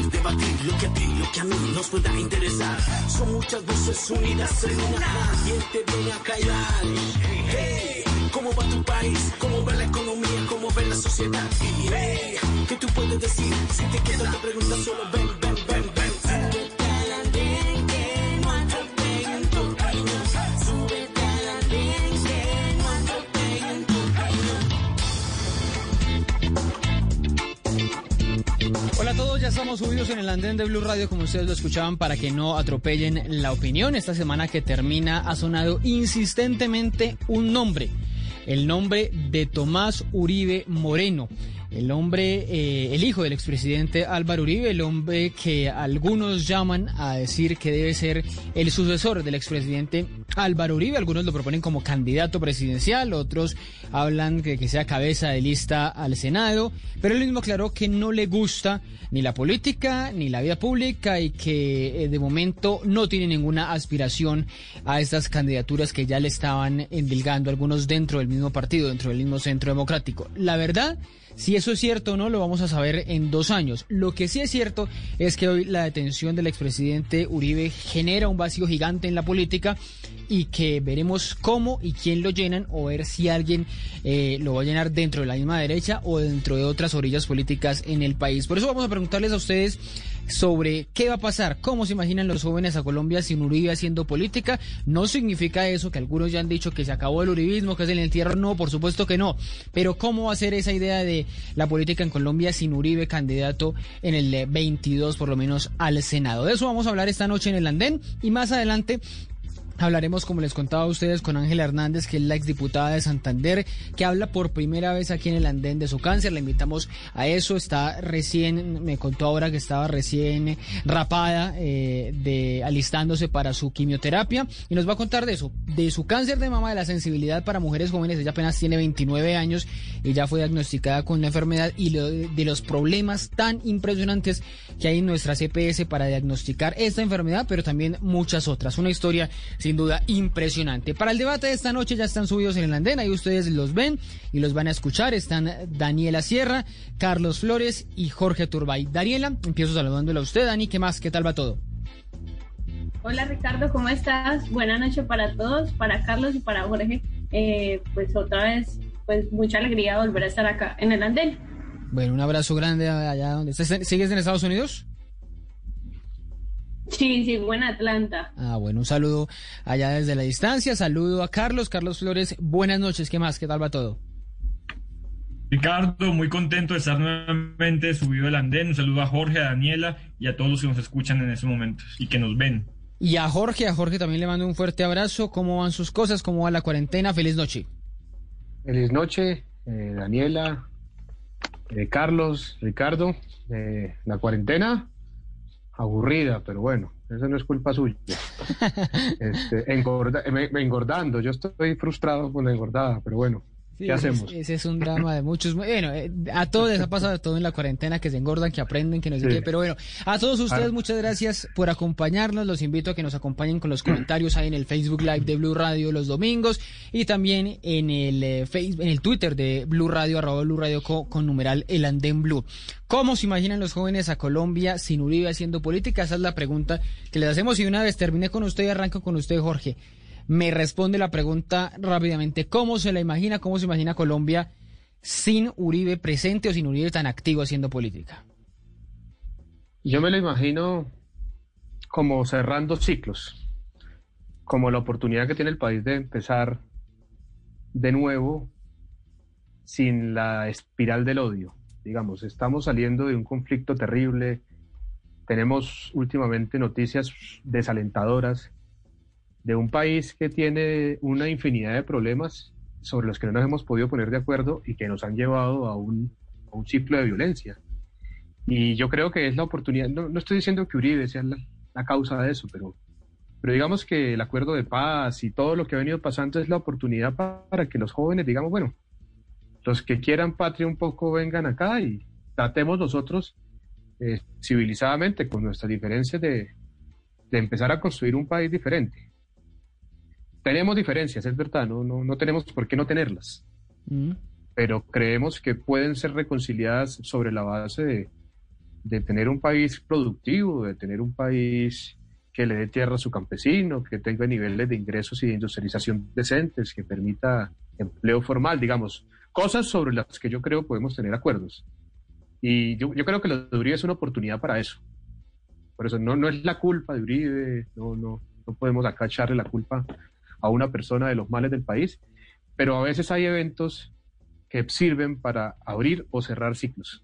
Debatir lo que a ti, lo que a mí nos pueda interesar. Son muchas voces unidas en una. ¿Quién te viene a callar? Hey, ¿cómo va tu país? ¿Cómo va la economía? ¿Cómo va la sociedad? Hey, ¿qué tú puedes decir? Si te quedas te preguntas solo ven, ven. Estamos subidos en el andén de Blue Radio como ustedes lo escuchaban para que no atropellen la opinión. Esta semana que termina ha sonado insistentemente un nombre, el nombre de Tomás Uribe Moreno. El hombre, eh, el hijo del expresidente Álvaro Uribe, el hombre que algunos llaman a decir que debe ser el sucesor del expresidente Álvaro Uribe. Algunos lo proponen como candidato presidencial, otros hablan de que sea cabeza de lista al Senado, pero él mismo aclaró que no le gusta ni la política ni la vida pública y que eh, de momento no tiene ninguna aspiración a estas candidaturas que ya le estaban endilgando algunos dentro del mismo partido, dentro del mismo centro democrático. La verdad si eso es cierto o no, lo vamos a saber en dos años. Lo que sí es cierto es que hoy la detención del expresidente Uribe genera un vacío gigante en la política y que veremos cómo y quién lo llenan o ver si alguien eh, lo va a llenar dentro de la misma derecha o dentro de otras orillas políticas en el país. Por eso vamos a preguntarles a ustedes sobre qué va a pasar, cómo se imaginan los jóvenes a Colombia sin Uribe haciendo política. No significa eso que algunos ya han dicho que se acabó el uribismo, que es el entierro. No, por supuesto que no. Pero cómo va a ser esa idea de la política en Colombia sin Uribe candidato en el 22 por lo menos al Senado. De eso vamos a hablar esta noche en el andén y más adelante Hablaremos, como les contaba a ustedes, con Ángela Hernández, que es la exdiputada de Santander, que habla por primera vez aquí en el andén de su cáncer. Le invitamos a eso. Está recién, me contó ahora que estaba recién rapada, eh, de alistándose para su quimioterapia. Y nos va a contar de eso, de su cáncer de mama, de la sensibilidad para mujeres jóvenes. Ella apenas tiene 29 años y ya fue diagnosticada con la enfermedad y lo, de los problemas tan impresionantes que hay en nuestra CPS para diagnosticar esta enfermedad, pero también muchas otras. Una historia sin duda impresionante. Para el debate de esta noche ya están subidos en el andén, ahí ustedes los ven y los van a escuchar. Están Daniela Sierra, Carlos Flores y Jorge Turbay. Daniela, empiezo saludándole a usted. Dani, ¿qué más? ¿Qué tal va todo? Hola Ricardo, ¿cómo estás? Buenas noches para todos, para Carlos y para Jorge. Eh, pues otra vez, pues mucha alegría volver a estar acá en el andén. Bueno, un abrazo grande allá donde ¿Sigues en Estados Unidos? Sí, sí, en Atlanta. Ah, bueno, un saludo allá desde la distancia. Saludo a Carlos. Carlos Flores, buenas noches. ¿Qué más? ¿Qué tal va todo? Ricardo, muy contento de estar nuevamente subido al andén. Un saludo a Jorge, a Daniela y a todos los que nos escuchan en estos momentos y que nos ven. Y a Jorge, a Jorge también le mando un fuerte abrazo. ¿Cómo van sus cosas? ¿Cómo va la cuarentena? Feliz noche. Feliz noche, eh, Daniela, eh, Carlos, Ricardo. Eh, la cuarentena, aburrida, pero bueno, eso no es culpa suya. Este, engorda, me, me engordando, yo estoy frustrado con la engordada, pero bueno, Sí, ¿qué ese, hacemos? ese es un drama de muchos. Bueno, eh, a todos les ha pasado todo en la cuarentena, que se engordan, que aprenden, que no sé Sí. qué. Pero bueno, a todos ustedes Ah. muchas gracias por acompañarnos. Los invito a que nos acompañen con los comentarios ahí en el Facebook Live de Blue Radio los domingos y también en el eh, Facebook, en el Twitter de Blue Radio, arroba Blue Radio co- con numeral El Andén Blue. ¿Cómo se imaginan los jóvenes a Colombia sin Uribe haciendo política? Esa es la pregunta que les hacemos y una vez terminé con usted y arranco con usted, Jorge. Me responde la pregunta rápidamente. ¿Cómo se la imagina? ¿Cómo se imagina Colombia sin Uribe presente o sin Uribe tan activo haciendo política? Yo me lo imagino como cerrando ciclos, como la oportunidad que tiene el país de empezar de nuevo sin la espiral del odio. Digamos, estamos saliendo de un conflicto terrible, tenemos últimamente noticias desalentadoras de un país que tiene una infinidad de problemas sobre los que no nos hemos podido poner de acuerdo y que nos han llevado a un, a un ciclo de violencia. Y yo creo que es la oportunidad, no, no estoy diciendo que Uribe sea la, la, causa de eso, pero, pero digamos que el acuerdo de paz y todo lo que ha venido pasando es la oportunidad para, para que los jóvenes digamos, bueno, los que quieran patria un poco vengan acá y tratemos nosotros eh, civilizadamente, con nuestras diferencias, de, de, empezar a construir un país diferente. Tenemos diferencias, es verdad, no, no, no tenemos por qué no tenerlas, mm. pero creemos que pueden ser reconciliadas sobre la base de, de tener un país productivo, de tener un país que le dé tierra a su campesino, que tenga niveles de ingresos y de industrialización decentes, que permita empleo formal, digamos, cosas sobre las que yo creo podemos tener acuerdos. Y yo, yo creo que lo de Uribe es una oportunidad para eso. Por eso no, no es la culpa de Uribe, no, no, no podemos acá echarle la culpa a una persona de los males del país, pero a veces hay eventos que sirven para abrir o cerrar ciclos.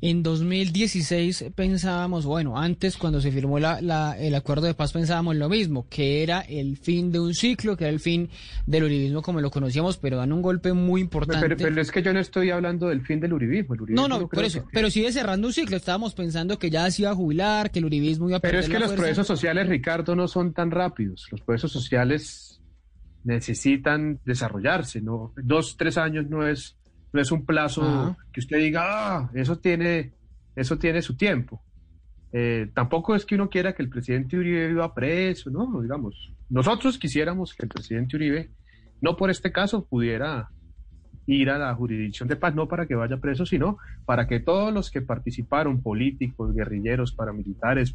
En 2016 pensábamos, bueno, antes cuando se firmó la, la, el acuerdo de paz pensábamos lo mismo, que era el fin de un ciclo, que era el fin del uribismo como lo conocíamos, pero dan un golpe muy importante. Pero, pero es que yo no estoy hablando del fin del uribismo. El uribismo no, no, por eso, que... pero sigue cerrando un ciclo. Estábamos pensando que ya se iba a jubilar, que el uribismo iba a Pero es que los fuerza. procesos sociales, Ricardo, no son tan rápidos. Los procesos sociales necesitan desarrollarse, ¿no? Dos, tres años no es no es un plazo Ajá. que usted diga, ah, eso tiene, eso tiene su tiempo. Eh, tampoco es que uno quiera que el presidente Uribe viva preso, ¿no? Digamos, nosotros quisiéramos que el presidente Uribe, no por este caso, pudiera ir a la jurisdicción de paz, no para que vaya preso, sino para que todos los que participaron, políticos, guerrilleros, paramilitares,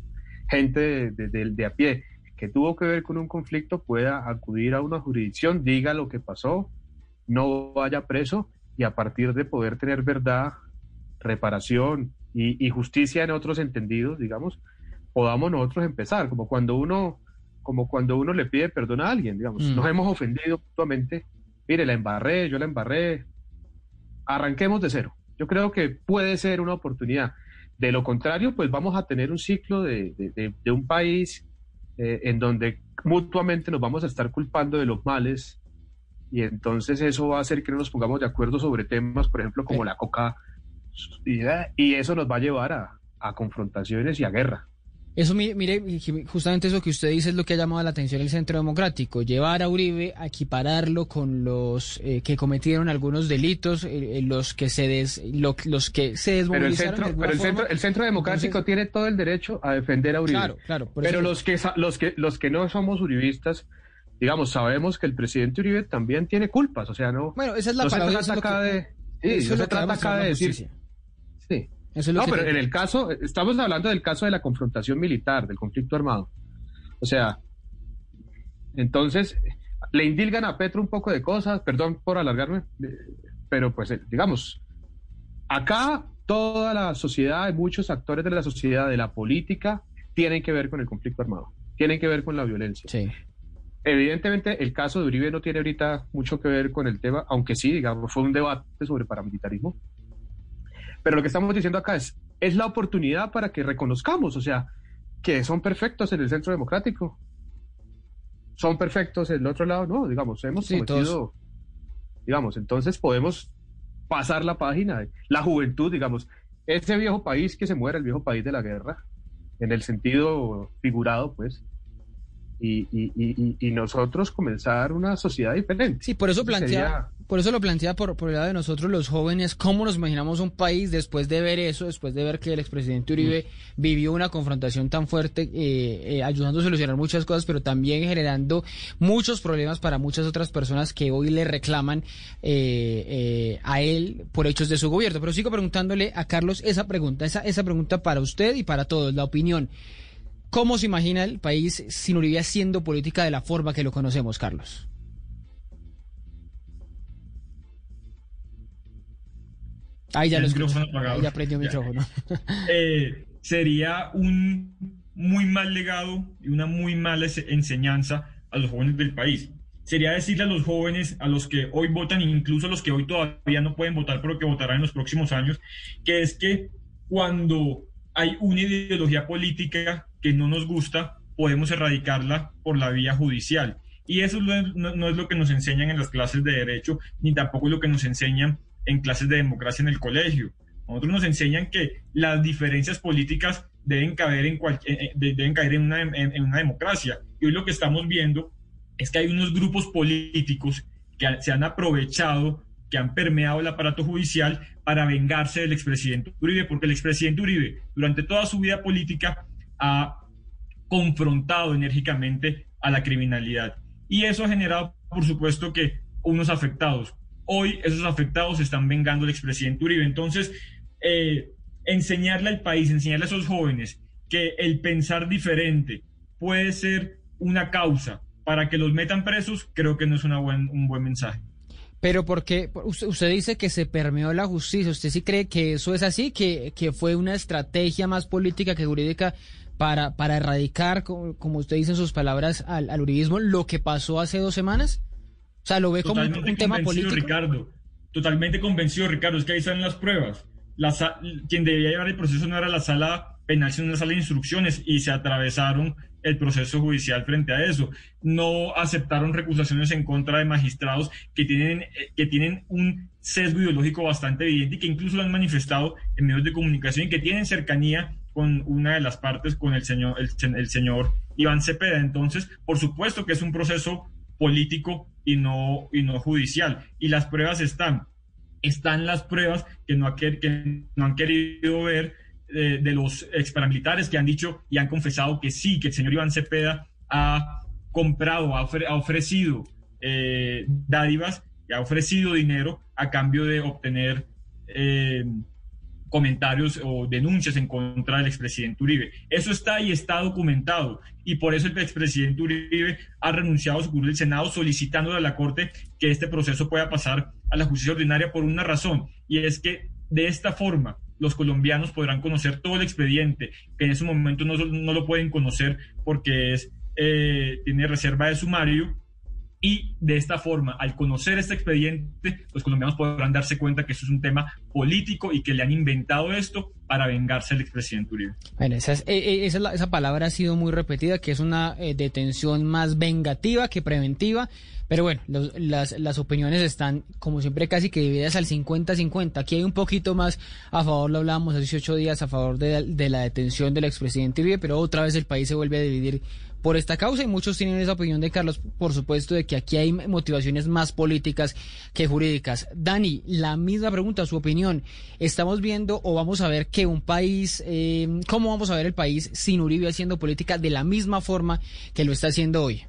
gente de, de, de, de a pie, que tuvo que ver con un conflicto, pueda acudir a una jurisdicción, diga lo que pasó, no vaya preso y a partir de poder tener verdad, reparación y, y, justicia en otros entendidos, digamos, podamos nosotros empezar, como cuando uno, como cuando uno le pide perdón a alguien, digamos, mm. nos hemos ofendido mutuamente, mire, la embarré, yo la embarré, arranquemos de cero. Yo creo que puede ser una oportunidad. De lo contrario, pues vamos a tener un ciclo de, de, de, de un país eh, en donde mutuamente nos vamos a estar culpando de los males y entonces eso va a hacer que no nos pongamos de acuerdo sobre temas, por ejemplo, como la coca, y, y eso nos va a llevar a, a, confrontaciones y a guerra. Eso, mire, mire, justamente eso que usted dice es lo que ha llamado la atención el Centro Democrático, llevar a Uribe a equipararlo con los eh, que cometieron algunos delitos, eh, los que se des, lo, los que se desmovilizaron. Pero el Centro, pero el centro, el centro Democrático Entonces, tiene todo el derecho a defender a Uribe. Claro, claro. Pero los que, los que los que no somos uribistas digamos, sabemos que el presidente Uribe también tiene culpas, o sea, no. Bueno, esa es la no palabra. Se trata acá que, de, sí, eso no se trata acá de decir. Sí. Eso es lo no, pero te... en el caso, estamos hablando del caso de la confrontación militar, del conflicto armado. O sea, entonces, le indilgan a Petro un poco de cosas, perdón por alargarme, pero pues, digamos, acá toda la sociedad, muchos actores de la sociedad, de la política, tienen que ver con el conflicto armado, tienen que ver con la violencia. Sí. Evidentemente, el caso de Uribe no tiene ahorita mucho que ver con el tema, aunque sí, digamos, fue un debate sobre paramilitarismo. Pero lo que estamos diciendo acá es, es la oportunidad para que reconozcamos, o sea, que son perfectos en el centro democrático. Son perfectos en el otro lado, no, digamos, hemos sí, cometido, todos. digamos, entonces podemos pasar la página. La juventud, digamos, ese viejo país que se muere, el viejo país de la guerra, en el sentido figurado, pues, y, y, y, y, nosotros comenzar una sociedad diferente. Sí, por eso plantea, por eso lo plantea por, por el lado de nosotros los jóvenes, cómo nos imaginamos un país después de ver eso, después de ver que el expresidente Uribe mm. vivió una confrontación tan fuerte, eh, eh, ayudando a solucionar muchas cosas, pero también generando muchos problemas para muchas otras personas que hoy le reclaman eh, a él por hechos de su gobierno. Pero sigo preguntándole a Carlos esa pregunta, esa, esa pregunta para usted y para todos, la opinión. ¿Cómo se imagina el país sin Uribe haciendo política de la forma que lo conocemos, Carlos? Ahí ya el lo micrófono apagado. Ahí ya prendió el micrófono. Eh, sería un muy mal legado y una muy mala enseñanza a los jóvenes del país. Sería decirle a los jóvenes, a los que hoy votan, incluso a los que hoy todavía no pueden votar, pero que votarán en los próximos años, que es que cuando hay una ideología política que no nos gusta, podemos erradicarla por la vía judicial. Y eso no, es lo que nos enseñan en las clases de derecho, ni tampoco es lo que nos enseñan en clases de democracia en el colegio. Nosotros nos enseñan que las diferencias políticas deben caer en, deben caer en una, en una democracia. Y hoy lo que estamos viendo es que hay unos grupos políticos que se han aprovechado, que han permeado el aparato judicial para vengarse del expresidente Uribe, porque el expresidente Uribe durante toda su vida política ha confrontado enérgicamente a la criminalidad. Y eso ha generado, por supuesto, que unos afectados. Hoy esos afectados están vengando al expresidente Uribe. Entonces, eh, enseñarle al país, enseñarle a esos jóvenes que el pensar diferente puede ser una causa para que los metan presos, creo que no es una buen, un buen mensaje. Pero porque usted dice que se permeó la justicia, ¿usted sí cree que eso es así? ¿Que, que fue una estrategia más política que jurídica para, para erradicar, como, usted dice en sus palabras, al, al uribismo, lo que pasó hace dos semanas? O sea, ¿lo ve como un, tema político? Ricardo, totalmente convencido, Ricardo, es que ahí están las pruebas. La, quien debía llevar el proceso no era la sala penal, sino una sala de instrucciones y se atravesaron el proceso judicial frente a eso. No aceptaron recusaciones en contra de magistrados que tienen, eh, que tienen un sesgo ideológico bastante evidente y que incluso lo han manifestado en medios de comunicación y que tienen cercanía con una de las partes, con el señor, el, señor Iván Cepeda. Entonces, por supuesto que es un proceso político y no, y no judicial. Y las pruebas están. Están las pruebas que no, que no han querido ver de, los ex paramilitares que han dicho y han confesado que sí, que el señor Iván Cepeda ha comprado, ha, ofrecido eh, dádivas y ha ofrecido dinero a cambio de obtener eh, comentarios o denuncias en contra del expresidente Uribe. Eso está y está documentado y por eso el expresidente Uribe ha renunciado a su del Senado solicitando a la Corte que este proceso pueda pasar a la justicia ordinaria por una razón y es que de esta forma los colombianos podrán conocer todo el expediente, que en ese momento no, lo pueden conocer porque es, eh, tiene reserva de sumario. Y de esta forma, al conocer este expediente, los colombianos podrán darse cuenta que eso es un tema político y que le han inventado esto para vengarse del expresidente Uribe. Bueno, esa, eh, eh, esa, palabra ha sido muy repetida, que es una detención más vengativa que preventiva. Pero bueno, las, las opiniones están, como siempre, casi que divididas al 50-50. Aquí hay un poquito más a favor, lo hablábamos hace 18 días, a favor de, la detención del expresidente Uribe, pero otra vez el país se vuelve a dividir por esta causa y muchos tienen esa opinión de Carlos, por supuesto, de que aquí hay motivaciones más políticas que jurídicas. Dani, la misma pregunta, su opinión. ¿Estamos viendo o vamos a ver que un país, eh, cómo vamos a ver el país sin Uribe haciendo política de la misma forma que lo está haciendo hoy?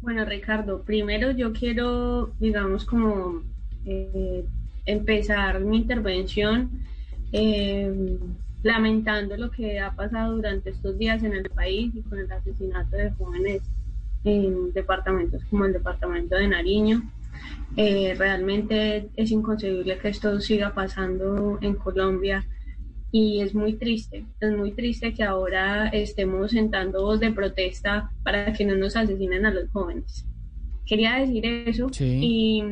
Bueno, Ricardo, primero yo quiero, digamos, como eh, empezar mi intervención eh, lamentando lo que ha pasado durante estos días en el país y con el asesinato de jóvenes en departamentos como el departamento de Nariño. Eh, realmente es inconcebible que esto siga pasando en Colombia y es muy triste, es muy triste que ahora estemos sentando voz de protesta para que no nos asesinen a los jóvenes. Quería decir eso y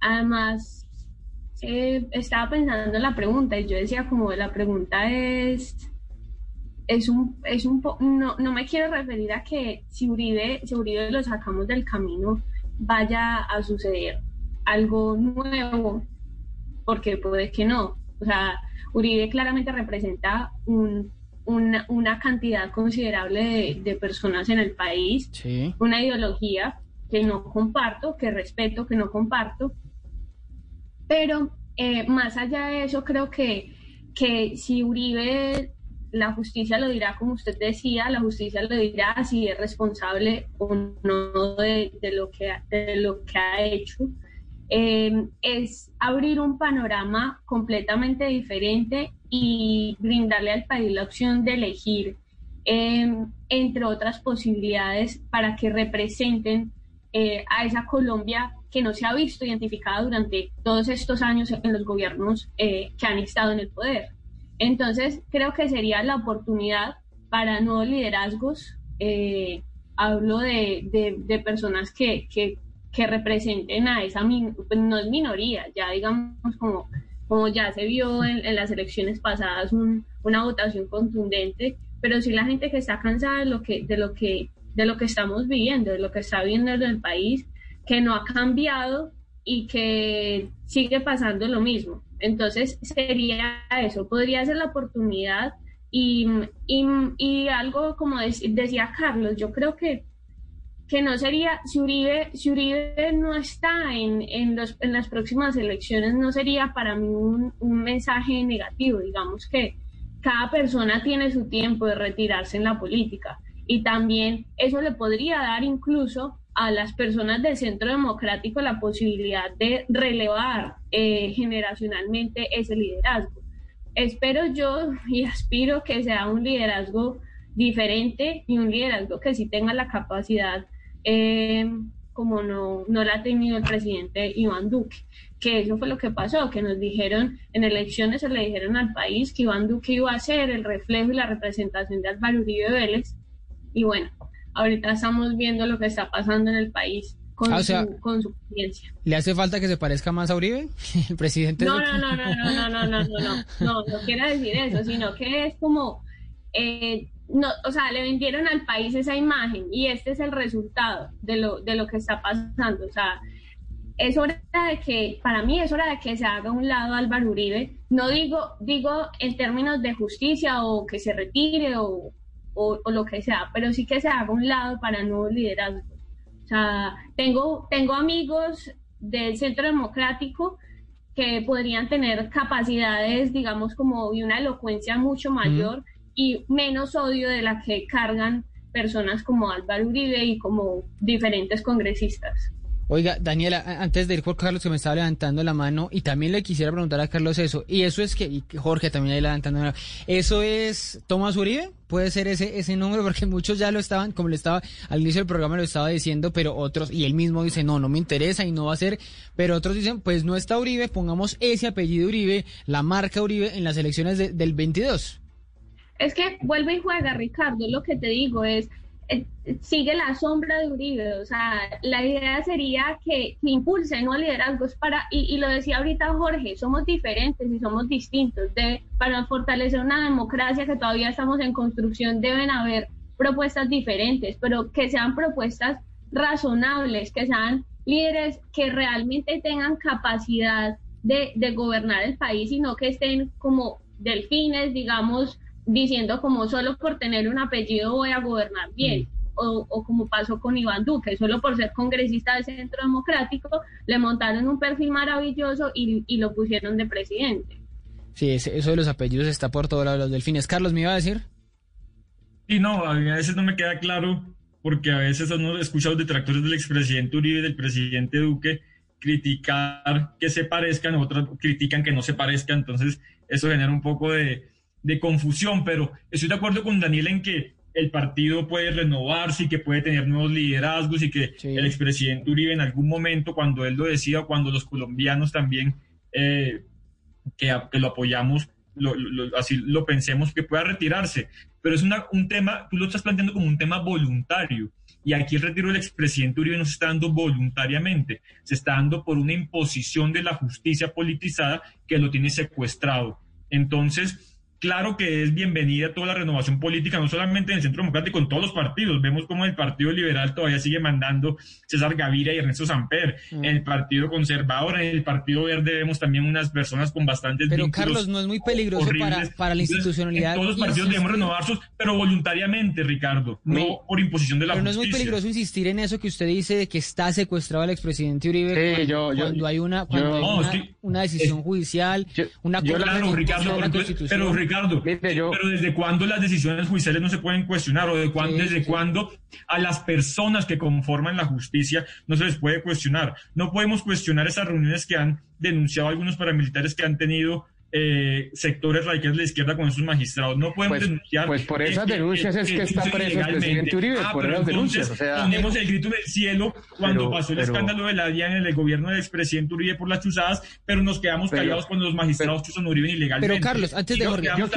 además eh, estaba pensando en la pregunta y yo decía como la pregunta es es un es un no, no me quiero referir a que si Uribe si Uribe lo sacamos del camino vaya a suceder algo nuevo porque puede que no. O sea Uribe claramente representa una, cantidad considerable de, personas en el país, una ideología que no comparto, que respeto, que no comparto, pero eh, más allá de eso, creo que, que si Uribe, la justicia lo dirá como usted decía, la justicia lo dirá si es responsable o no de, lo, que, de lo que ha hecho. Em, es abrir un panorama completamente diferente y brindarle al país la opción de elegir, em, entre otras posibilidades, para que representen eh, a esa Colombia que no se ha visto identificada durante todos estos años en los gobiernos eh, que han estado en el poder. Entonces, creo que sería la oportunidad para nuevos liderazgos. Eh, hablo de, de, personas que, que que representen a esa, pues no es minoría, ya digamos como, como ya se vio en, las elecciones pasadas una votación contundente, pero sí la gente que está cansada de lo que, de lo que, de lo que estamos viviendo, de lo que está viviendo en el país, que no ha cambiado y que sigue pasando lo mismo. Entonces sería eso, podría ser la oportunidad y, y, algo como decía Carlos, yo creo que, que no sería, si Uribe, Uribe no está en, en, los, en las próximas elecciones, no sería para mí un, un mensaje negativo, digamos que cada persona tiene su tiempo de retirarse en la política y también eso le podría dar incluso a las personas del centro democrático la posibilidad de relevar eh, generacionalmente ese liderazgo. Espero yo y aspiro que sea un liderazgo diferente y un liderazgo que sí tenga la capacidad eh, como no, no la ha tenido el presidente Iván Duque que eso fue lo que pasó, que nos dijeron, en elecciones se le dijeron al país que Iván Duque iba a ser el reflejo y la representación de Álvaro Uribe Vélez. Y bueno, ahorita estamos viendo lo que está pasando en el país con, ah, su, con su ciencia. ¿Le hace falta que se parezca más a Uribe, el presidente? No, no, no, no, no, no, no, no, no, no, no, no quiero decir eso, sino que es como, eh, no, o sea, le vendieron al país esa imagen y este es el resultado de lo, de lo que está pasando, o sea, es hora de que, para mí es hora de que se haga un lado Álvaro Uribe. No digo, digo en términos de justicia o que se retire o, o, lo que sea, pero sí que se haga un lado para nuevos liderazgos. O sea, tengo, tengo amigos del Centro Democrático que podrían tener capacidades, digamos, como y una elocuencia mucho mayor y menos odio de la que cargan personas como Álvaro Uribe y como diferentes congresistas. Oiga, Daniela, antes de ir por Carlos que me estaba levantando la mano y también le quisiera preguntar a Carlos eso, y eso es que, y Jorge también ahí levantando la mano, ¿eso es Tomás Uribe? ¿Puede ser ese, ese número? Porque muchos ya lo estaban, como le estaba, al inicio del programa lo estaba diciendo, pero otros, y él mismo dice, no, no me interesa y no va a ser, pero otros dicen, pues no está Uribe, pongamos ese apellido Uribe, la marca Uribe en las elecciones del 22. Es que vuelve y juega, Ricardo, lo que te digo es, sigue la sombra de Uribe, o sea, la idea sería que, que impulsen ¿no? liderazgos para, y, y, lo decía ahorita Jorge, somos diferentes y somos distintos, de, para fortalecer una democracia que todavía estamos en construcción deben haber propuestas diferentes, pero que sean propuestas razonables, que sean líderes que realmente tengan capacidad de, de gobernar el país y no que estén como delfines, digamos, diciendo como solo por tener un apellido voy a gobernar bien. Mm. O, o, como pasó con Iván Duque, solo por ser congresista del Centro Democrático, le montaron un perfil maravilloso y, y lo pusieron de presidente. Sí, eso de los apellidos está por todos lados los delfines. Carlos, ¿me iba a decir? Sí, no, a veces no me queda claro, porque a veces hemos escuchado detractores del expresidente Uribe y del presidente Duque criticar que se parezcan, otros critican que no se parezcan, entonces eso genera un poco de, de confusión, pero estoy de acuerdo con Daniel en que el partido puede renovarse y que puede tener nuevos liderazgos y que el expresidente Uribe en algún momento, cuando él lo decida, cuando los colombianos también eh, que, que, lo apoyamos, así lo pensemos, que pueda retirarse. Pero es una, un tema, tú lo estás planteando como un tema voluntario. Y aquí el retiro del expresidente Uribe no se está dando voluntariamente, se está dando por una imposición de la justicia politizada que lo tiene secuestrado. Entonces, claro que es bienvenida toda la renovación política, no solamente en el Centro Democrático, en todos los partidos. Vemos como el Partido Liberal todavía sigue mandando César Gaviria y Ernesto Samper. Mm. En el Partido Conservador, en el Partido Verde vemos también unas personas con bastantes Pero Carlos, no es muy peligroso para, la institucionalidad. todos los partidos debemos renovarlos, pero voluntariamente, Ricardo, no por imposición de la pero justicia. no es muy peligroso insistir en eso que usted dice de que está secuestrado el expresidente Uribe cuando, hay una, una, decisión judicial, una claro, Ricardo, pero, Ricardo, pero ¿desde cuándo las decisiones judiciales no se pueden cuestionar? ¿O de desde cuándo a las personas que conforman la justicia no se les puede cuestionar? No podemos cuestionar esas reuniones que han denunciado algunos paramilitares que han tenido eh, sectores radicales de la izquierda con esos magistrados. No podemos pues, denunciar. Pues por esas denuncias es que está preso el presidente Uribe, ah, por esas denuncias. O sea, ponemos el grito del cielo cuando pasó el escándalo de la DIA en el gobierno del expresidente Uribe por las chuzadas, pero nos quedamos callados cuando los magistrados chuzan Uribe ilegalmente. Pero Carlos, antes de nos quedamos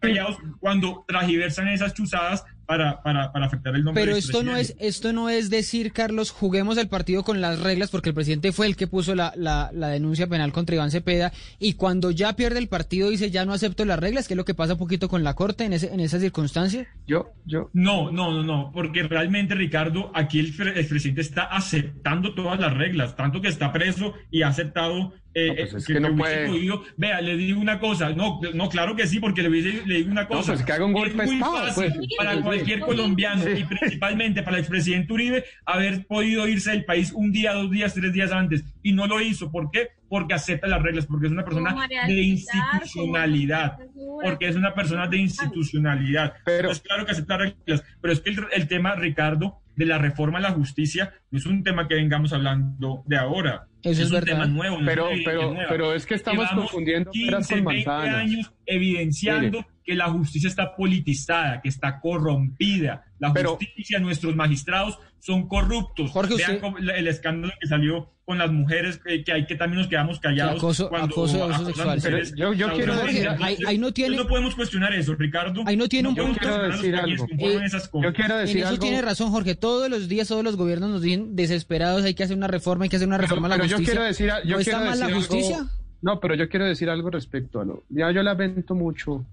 callados cuando tragiversan esas chuzadas para, para, para afectar el nombre Pero del esto no es esto no es decir, Carlos, juguemos el partido con las reglas, porque el presidente fue el que puso la, la, la denuncia penal contra Iván Cepeda, y cuando ya pierde el partido dice ya no acepto las reglas, que es lo que pasa un poquito con la Corte en, ese, en esa circunstancia. Yo, yo, No, no, no, no, porque realmente, Ricardo, aquí el, el presidente está aceptando todas las reglas, tanto que está preso y ha aceptado. Eh, No, pues eh, es que no puede. podido- vea, le digo una cosa, no, no, claro que sí, porque le, hubiese, le digo una cosa. pues que haga un golpe es de muy Estado, fácil pues. para cualquier colombiano Sí. y principalmente para el expresidente Uribe haber podido irse del país un día, dos días, tres días antes y no lo hizo. ¿Por qué? Porque acepta las reglas, porque es una persona de institucionalidad, porque es una persona de institucionalidad. Pero- Pues claro que acepta reglas, pero es que el, el tema, Ricardo, de la reforma a la justicia no es un tema que vengamos hablando de ahora. Eso es un verdad. tema nuevo. no Pero- es pero- nueva. pero es que estamos Llevamos confundiendo 15, peras con 20 manzanas. años evidenciando que la justicia está politizada, que está corrompida. La Pero- justicia, nuestros magistrados son corruptos. Jorge, Vean usted- el escándalo que salió con las mujeres, que, que hay que también nos quedamos callados. acoso- cuando acoso acosan sexual. mujeres. Pero yo- yo quiero Entonces, decir- ahí- ahí no tiene- no podemos cuestionar eso, Ricardo. Ahí no tiene un cuestionar a los Quiero decir algo. Eh, esas cosas. yo quiero En decir eso algo. tiene razón, Jorge. Todos los días, todos los gobiernos nos dicen desesperados, hay que hacer una reforma, hay que hacer una Pero- reforma a la pero yo justicia. quiero decir, yo ¿No está quiero mal la decir algo- justicia? no, pero yo quiero decir algo respecto a lo. Ya yo lamento mucho.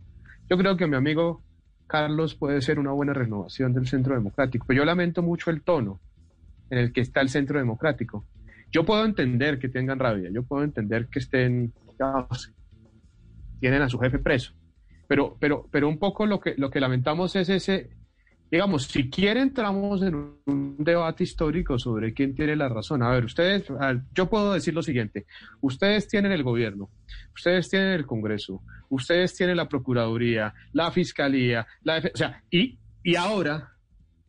Yo creo que mi amigo Carlos puede ser una buena renovación del Centro Democrático, pero yo lamento mucho el tono en el que está el Centro Democrático. Yo puedo entender que tengan rabia, yo puedo entender que estén, tienen a su jefe preso, pero, pero, pero un poco lo que, lo que lamentamos es ese, digamos, si quiere entramos en un, debate histórico sobre quién tiene la razón. A ver, ustedes, yo puedo decir lo siguiente, ustedes tienen el gobierno, ustedes tienen el Congreso, ustedes tienen la Procuraduría, la Fiscalía, la Def- o sea, y, y ahora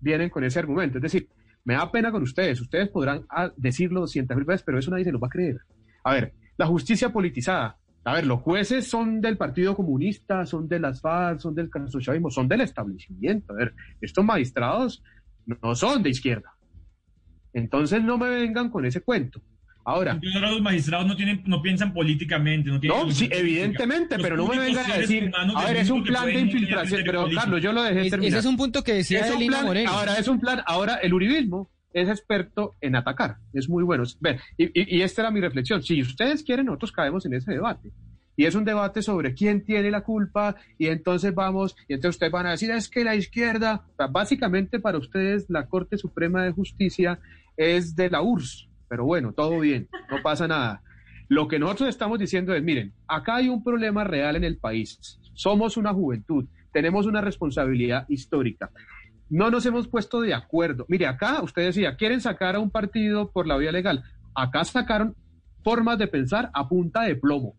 vienen con ese argumento, es decir, me da pena con ustedes, ustedes podrán ah, decirlo 200 mil veces, pero eso nadie se lo va a creer. A ver, la justicia politizada. A ver, los jueces son del Partido Comunista, son de las FARC, son del chavismo, son del establecimiento. A ver, estos magistrados no son de izquierda. Entonces no me vengan con ese cuento. Ahora, Entonces ahora los magistrados no tienen, no piensan políticamente, no tienen no, sí, evidentemente, Los pero no me vengan a decir, a ver, es un plan de infiltración, pero político. Carlos, yo lo dejé Es- terminar. ese es un punto que decía Es un plan- Moreno. Ahora es un plan, ahora el uribismo es experto en atacar, es muy bueno. Ver, y, y- esta era mi reflexión. Si ustedes quieren, nosotros caemos en ese debate. Y es un debate sobre quién tiene la culpa, y entonces vamos, y entonces ustedes van a decir, es que la izquierda, básicamente para ustedes la Corte Suprema de Justicia es de la URSS, pero bueno, todo bien, no pasa nada. Lo que nosotros estamos diciendo es, miren, acá hay un problema real en el país. Somos una juventud, tenemos una responsabilidad histórica. No nos hemos puesto de acuerdo. Mire, acá usted decía, quieren sacar a un partido por la vía legal. Acá sacaron formas de pensar a punta de plomo.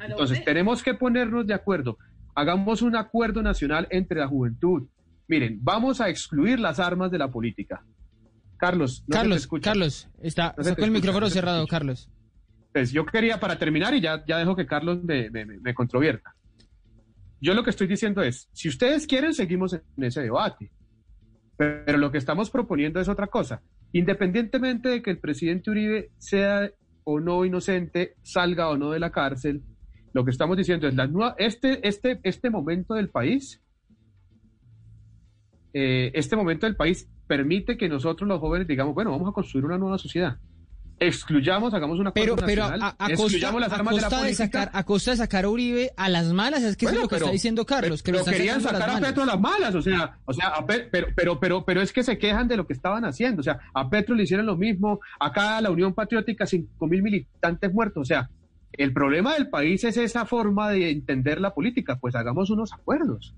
Entonces, tenemos que ponernos de acuerdo. Hagamos un acuerdo nacional entre la juventud. Miren, vamos a excluir las armas de la política. Carlos, no se te Carlos, escucha. Carlos, está, No se te sacó el escucha, micrófono no cerrado. Carlos. Pues yo quería para terminar y ya, ya dejo que Carlos me, me, me- me controvierta. Yo lo que estoy diciendo es, si ustedes quieren, seguimos en ese debate. Pero lo que estamos proponiendo es otra cosa. Independientemente de que el presidente Uribe sea o no inocente, salga o no de la cárcel, lo que estamos diciendo es la nueva, este, este, este momento del país, eh, este momento del país permite que nosotros los jóvenes digamos, bueno, vamos a construir una nueva sociedad. Excluyamos, hagamos una Pero, pero a, a- a costa, excluyamos las a armas de la de, sacar, a costa de sacar a Uribe a las malas, es que eso es lo que pero- está diciendo Carlos, que pero querían a sacar a. Petro a las malas, o sea, o sea, a Pe- pero, pero, pero, pero es que se quejan de lo que estaban haciendo, o sea, a Petro le hicieron lo mismo, acá a la Unión Patriótica cinco mil militantes muertos, o sea, el problema del país es esa forma de entender la política, pues hagamos unos acuerdos.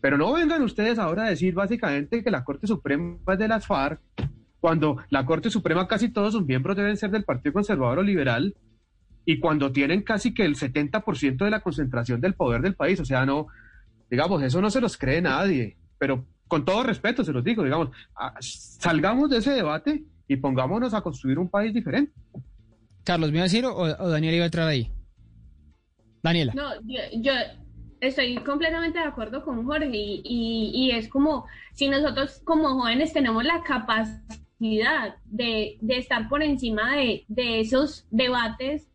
Pero no vengan ustedes ahora a decir básicamente que la Corte Suprema es de las FARC, cuando la Corte Suprema casi todos sus miembros deben ser del Partido Conservador o Liberal, y cuando tienen casi que el 70% de la concentración del poder del país, o sea, no, digamos, eso no se los cree nadie, pero con todo respeto se los digo, digamos, ah, salgamos de ese debate y pongámonos a construir un país diferente. Carlos, ¿me iba a decir o, o Daniel iba a entrar ahí? Daniela. No, yo, yo estoy completamente de acuerdo con Jorge y, y- y es como si nosotros como jóvenes tenemos la capacidad de, estar por encima de, esos debates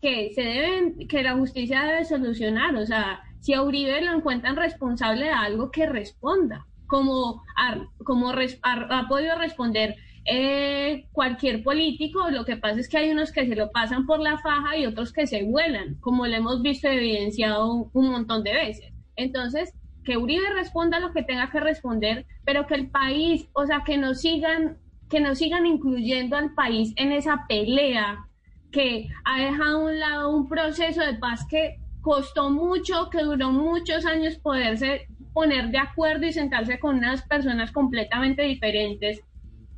que se deben, que la justicia debe solucionar. O sea, si a Uribe lo encuentran responsable de algo, que responda. como, ha, podido responder eh, cualquier político. Lo que pasa es que hay unos que se lo pasan por la faja y otros que se vuelan, como lo hemos visto evidenciado un montón de veces. Entonces, que Uribe responda lo que tenga que responder, pero que el país, o sea, que nos sigan, que nos sigan incluyendo al país en esa pelea que ha dejado a un lado un proceso de paz que costó mucho, que duró muchos años poderse poner de acuerdo y sentarse con unas personas completamente diferentes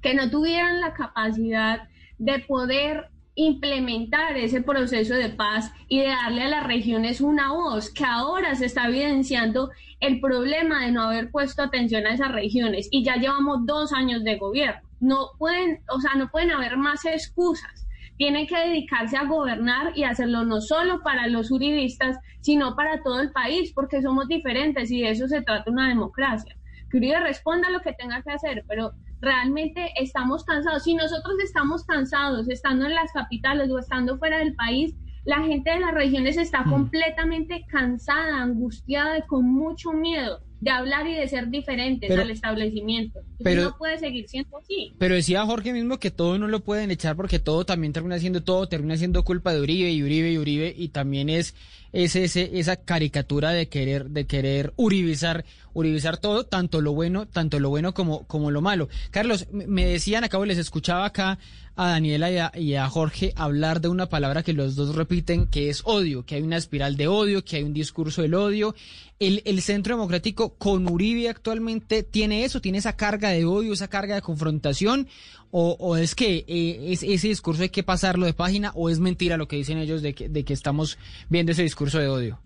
que no tuvieran la capacidad de poder implementar ese proceso de paz y de darle a las regiones una voz, que ahora se está evidenciando el problema de no haber puesto atención a esas regiones y ya llevamos dos años de gobierno. No pueden, o sea, no pueden haber más excusas. Tienen que dedicarse a gobernar y hacerlo no solo para los uribistas, sino para todo el país, porque somos diferentes y de eso se trata una democracia. Que Uribe responda lo que tenga que hacer, pero realmente estamos cansados. Si nosotros estamos cansados estando en las capitales o estando fuera del país, la gente de las regiones está mm. completamente cansada, angustiada y con mucho miedo de hablar y de ser diferentes al establecimiento. Pero no puede seguir siendo así. Pero decía Jorge mismo que todo no lo pueden echar porque todo también termina siendo todo, termina siendo culpa de Uribe y Uribe y Uribe y también es, es ese, esa caricatura de querer, de querer uribizar, uribizar todo, tanto lo bueno, tanto lo bueno como, como lo malo. Carlos, me decían, acabo les escuchaba acá a Daniela y a, Jorge hablar de una palabra que los dos repiten, que es odio, que hay una espiral de odio, que hay un discurso del odio. El, el Centro Democrático con Uribe actualmente tiene eso, tiene esa carga de odio, esa carga de confrontación, o, es que eh, es, ese discurso hay que pasarlo de página, o es mentira lo que dicen ellos de que, de que estamos viendo ese discurso de odio.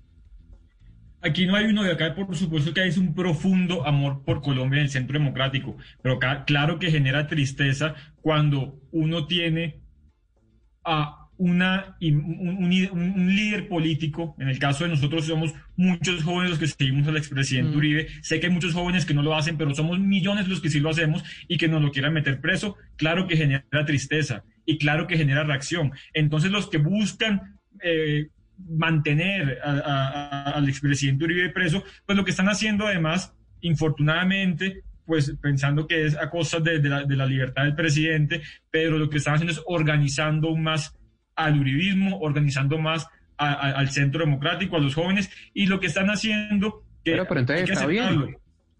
Aquí no hay uno de acá, por supuesto que hay un profundo amor por Colombia en el centro democrático, pero claro que genera tristeza cuando uno tiene a una, un, líder político, en el caso de nosotros somos muchos jóvenes los que seguimos al expresidente mm. Uribe, sé que hay muchos jóvenes que no lo hacen, pero somos millones los que sí lo hacemos y que nos lo quieran meter preso, claro que genera tristeza y claro que genera reacción. Entonces los que buscan eh, mantener al expresidente Uribe preso, pues lo que están haciendo además, infortunadamente, pues pensando que es a costa de, la, libertad del presidente, pero lo que están haciendo es organizando más al uribismo, organizando más al centro democrático, a los jóvenes, y lo que están haciendo, que,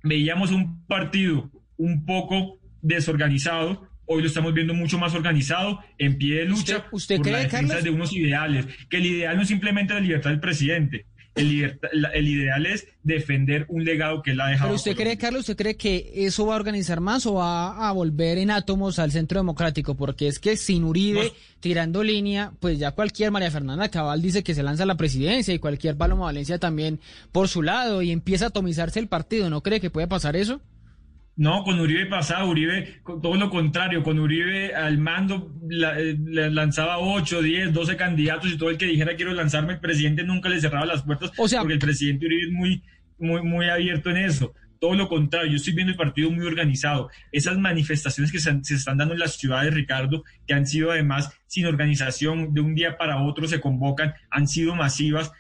veíamos un partido un poco desorganizado, Hoy lo estamos viendo mucho más organizado, en pie de lucha ¿Usted, por la defensa de unos ideales. Que el ideal no es simplemente la libertad del presidente. El, el, ideal es defender un legado que él ha dejado. ¿Pero usted cree, Carlos, usted cree que eso va a organizar más o va a volver en átomos al centro democrático? Porque es que sin Uribe tirando línea, pues ya cualquier María Fernanda Cabal dice que se lanza a la presidencia y cualquier Paloma Valencia también por su lado y empieza a atomizarse el partido. ¿No cree que puede pasar eso? No, con Uribe pasaba, Uribe, todo lo contrario, con Uribe al mando eh, lanzaba 8, 10, 12 candidatos y todo el que dijera quiero lanzarme, el presidente nunca le cerraba las puertas o sea, porque el presidente Uribe es muy, muy, muy abierto en eso. Todo lo contrario, yo estoy viendo el partido muy organizado. Esas manifestaciones que se, se están dando en las ciudades, Ricardo, que han sido además sin organización, de un día para otro se convocan, han sido masivas.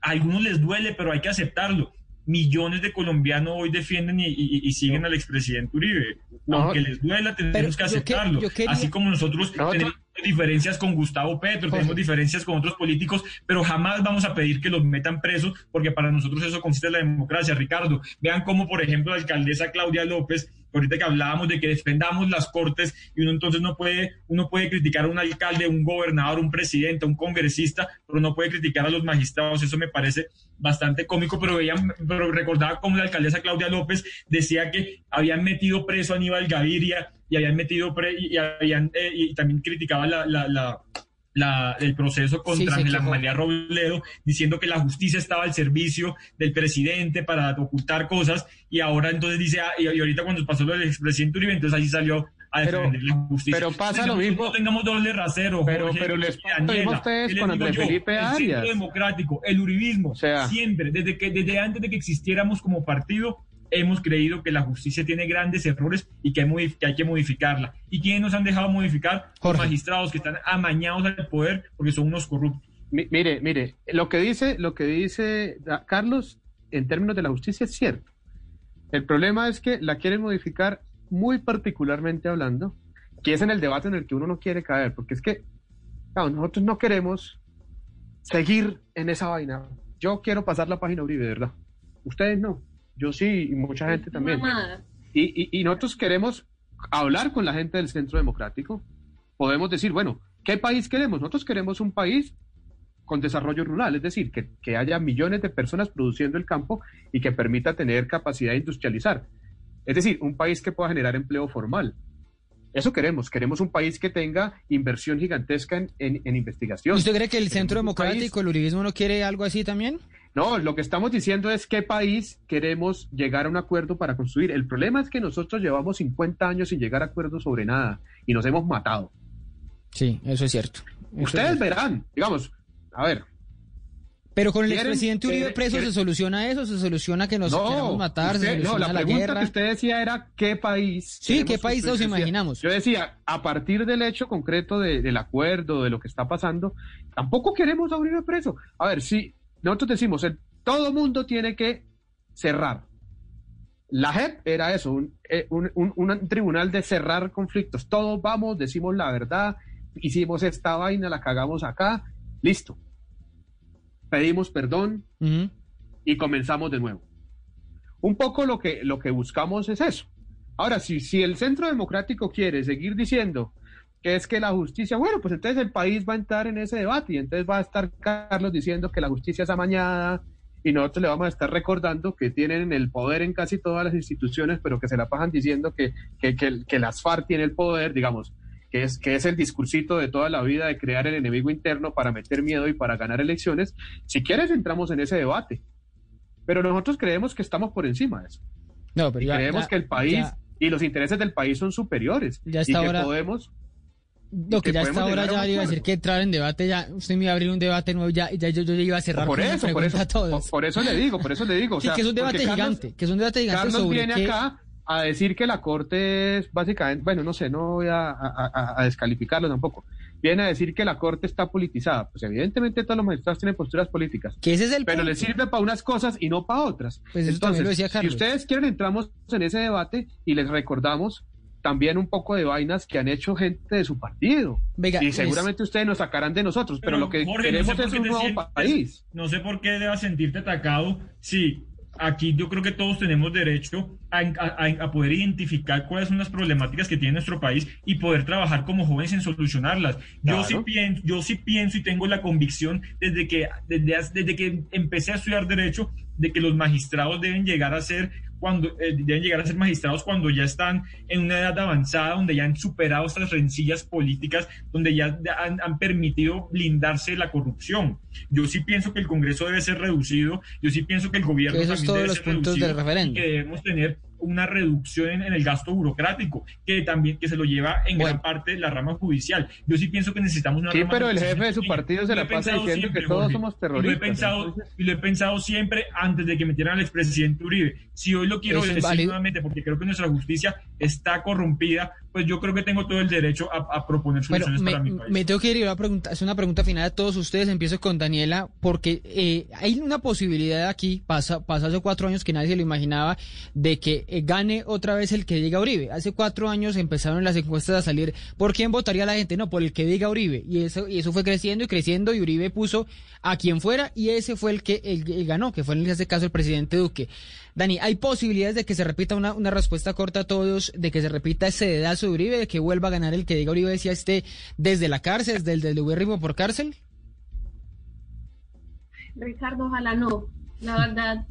A algunos les duele, pero hay que aceptarlo millones de colombianos hoy defienden y, siguen al expresidente Uribe. Aunque les duela, tenemos que aceptarlo. Así como nosotros tenemos diferencias con Gustavo Petro, tenemos diferencias con otros políticos, pero jamás vamos a pedir que los metan presos, porque para nosotros eso consiste en la democracia. Ricardo, vean cómo, por ejemplo, la alcaldesa Claudia López ahorita que hablábamos de que defendamos las cortes y uno entonces no puede, uno puede criticar a un alcalde, un gobernador, un presidente, un congresista, pero no puede criticar a los magistrados, eso me parece bastante cómico, pero veían, pero recordaba como la alcaldesa Claudia López decía que habían metido preso a Aníbal Gaviria y habían metido pre y, habían, eh, y también criticaba la, la, la el proceso contra la María Robledo, diciendo que la justicia estaba al servicio del presidente para ocultar cosas, y ahora entonces dice, ah, y, ahorita cuando pasó lo del expresidente Uribe, entonces ahí salió a defender la justicia. Pero pasa lo mismo. No tengamos doble rasero. Pero, pero les Daniela, ustedes con Andrés Felipe Arias. El democrático, el uribismo, siempre, desde, que, desde antes de que existiéramos como partido, hemos creído que la justicia tiene grandes errores y que hay, que, hay que modificarla. ¿Y quiénes nos han dejado modificar? Los magistrados que están amañados al poder porque son unos corruptos. mire, mire, lo que dice, lo que dice Carlos en términos de la justicia es cierto. El problema es que la quieren modificar muy particularmente hablando, que es en el debate en el que uno no quiere caer, porque es que claro, nosotros no queremos seguir en esa vaina. Yo quiero pasar la página Uribe, ¿verdad? Ustedes no. Yo sí, y mucha gente también. Y, y, y nosotros queremos hablar con la gente del Centro Democrático. Podemos decir, bueno, ¿qué país queremos? Nosotros queremos un país con desarrollo rural, es decir, que, que, haya millones de personas produciendo el campo y que permita tener capacidad de industrializar. Es decir, un país que pueda generar empleo formal. Eso queremos. Queremos un país que tenga inversión gigantesca en, en, en investigación. ¿Usted cree que el Centro Democrático, país... el Uribismo, no quiere algo así también? No, lo que estamos diciendo es qué país queremos llegar a un acuerdo para construir. El problema es que nosotros llevamos 50 años sin llegar a acuerdos sobre nada y nos hemos matado. Sí, eso es cierto. Eso Ustedes es verán, digamos, a ver. Pero con el expresidente Uribe preso quieren... se soluciona eso, se soluciona que nos no, queramos matar, usted, se no, la, la pregunta guerra. que usted decía era qué país. Sí, qué país nos imaginamos. Yo decía, a partir del hecho concreto de, del acuerdo, de lo que está pasando, tampoco queremos a Uribe preso. A ver, si nosotros decimos, el, todo mundo tiene que cerrar. La JEP era eso, un, un, un, un, tribunal de cerrar conflictos. Todos vamos, decimos la verdad, hicimos esta vaina, la cagamos acá, listo. Pedimos perdón uh -huh. y comenzamos de nuevo. Un poco lo que, lo que buscamos es eso. Ahora, si, si el Centro Democrático quiere seguir diciendo que es que la justicia, bueno, pues entonces el país va a entrar en ese debate y entonces va a estar Carlos diciendo que la justicia es amañada, y nosotros le vamos a estar recordando que tienen el poder en casi todas las instituciones, pero que se la pasan diciendo que, que, que, que las FARC tiene el poder, digamos, que es, que es el discursito de toda la vida de crear el enemigo interno para meter miedo y para ganar elecciones. Si quieres, entramos en ese debate. Pero nosotros creemos que estamos por encima de eso. No, pero y ya, creemos ya, que el país ya, y los intereses del país son superiores. Ya y que ahora... podemos lo que, ya está ahora ya iba a decir que entrar en debate ya usted me iba a abrir un debate nuevo ya, ya yo, yo iba a cerrar por eso por eso. Por, le digo por eso le digo o sí, que es un debate gigante que es un debate gigante Carlos sobre viene que... acá a decir que la corte es básicamente bueno no sé no voy a, a, a, descalificarlo tampoco. Viene a decir que la corte está politizada. Pues evidentemente todos los magistrados tienen posturas políticas que ese es el pero punto. le sirve para unas cosas y no para otras. Pues entonces lo decía si ustedes quieren entramos en ese debate y les recordamos también un poco de vainas que han hecho gente de su partido. Venga, y seguramente es... ustedes nos sacarán de nosotros, pero, pero lo que Jorge, queremos no sé es un nuevo sientes, país. No sé por qué debas sentirte atacado si aquí yo creo que todos tenemos derecho a, a, a, poder identificar cuáles son las problemáticas que tiene nuestro país y poder trabajar como jóvenes en solucionarlas. Claro. Yo, sí pienso, yo sí pienso y tengo la convicción desde que, desde, desde que empecé a estudiar derecho de que los magistrados deben llegar a ser cuando eh, deben llegar a ser magistrados cuando ya están en una edad avanzada, donde ya han superado estas rencillas políticas, donde ya han, han, permitido blindarse la corrupción. Yo sí pienso que el Congreso debe ser reducido, yo sí pienso que el gobierno que también debe ser reducido y que debemos tener una reducción en, en, el gasto burocrático, que también que se lo lleva en bueno. gran parte la rama judicial. Yo sí pienso que necesitamos una sí, rama pero el jefe de su partido se la pasa diciendo siempre, que todos Jorge, somos terroristas. Y lo, he pensado, entonces... y lo he pensado siempre antes de que metieran al expresidente Uribe. Si hoy lo quiero es decir válido. nuevamente porque creo que nuestra justicia está corrompida, pues yo creo que tengo todo el derecho a, a proponer soluciones bueno, para mi país. Me tengo que ir a pregunta, es una pregunta final a todos ustedes. Empiezo con Daniela, porque eh, hay una posibilidad aquí, pasa, pasa hace cuatro años que nadie se lo imaginaba, de que eh, gane otra vez el que diga Uribe. Hace cuatro años empezaron las encuestas a salir. ¿Por quién votaría la gente? No, por el que diga Uribe. Y eso, y eso fue creciendo y creciendo, y Uribe puso a quien fuera, y ese fue el que el, el ganó, que fue en este caso el presidente Duque. Dani, ¿hay posibilidades de que se repita una, una respuesta corta a todos, de que se repita ese dedazo de Uribe, de que vuelva a ganar el que diga Uribe si esté desde la cárcel, desde el ubérrimo por cárcel? Ricardo, ojalá no. La verdad,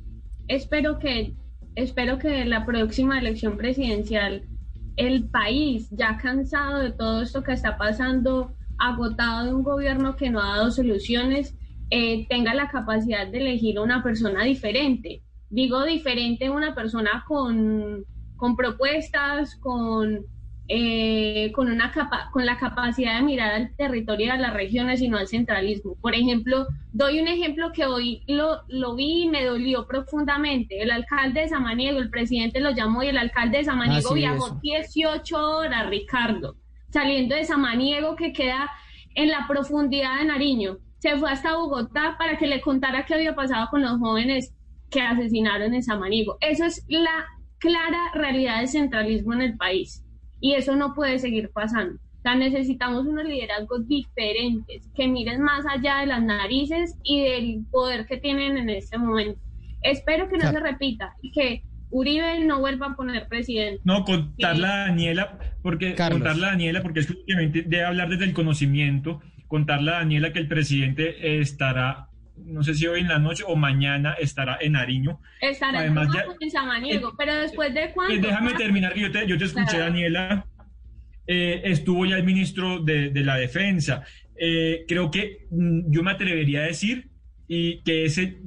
espero que, espero que la próxima elección presidencial el país, ya cansado de todo esto que está pasando, agotado de un gobierno que no ha dado soluciones, eh, tenga la capacidad de elegir una persona diferente. Digo diferente, una persona con, con propuestas, con, eh, con, una capa con la capacidad de mirar al territorio y a las regiones y no al centralismo. Por ejemplo, doy un ejemplo que hoy lo, lo vi y me dolió profundamente. El alcalde de Samaniego, el presidente lo llamó y el alcalde de Samaniego Ah, sí, viajó eso. 18 horas, Ricardo, saliendo de Samaniego que queda en la profundidad de Nariño. Se fue hasta Bogotá para que le contara qué había pasado con los jóvenes que asesinaron en Samaniego. Eso es la clara realidad de centralismo en el país y eso no puede seguir pasando. O sea, necesitamos unos liderazgos diferentes que miren más allá de las narices y del poder que tienen en este momento. Espero que no se repita y que Uribe no vuelva a poner presidente. No, contarla a Daniela, porque contarla a Daniela, porque es que debe hablar desde el conocimiento, contarla a Daniela que el presidente estará, no sé si hoy en la noche o mañana estará en Nariño. Estará Además, en Samaniego, pero después de cuándo. déjame terminar, yo te, yo te escuché, Daniela. Eh, estuvo ya el ministro de, de la Defensa. Eh, creo que mm, yo me atrevería a decir y que ese,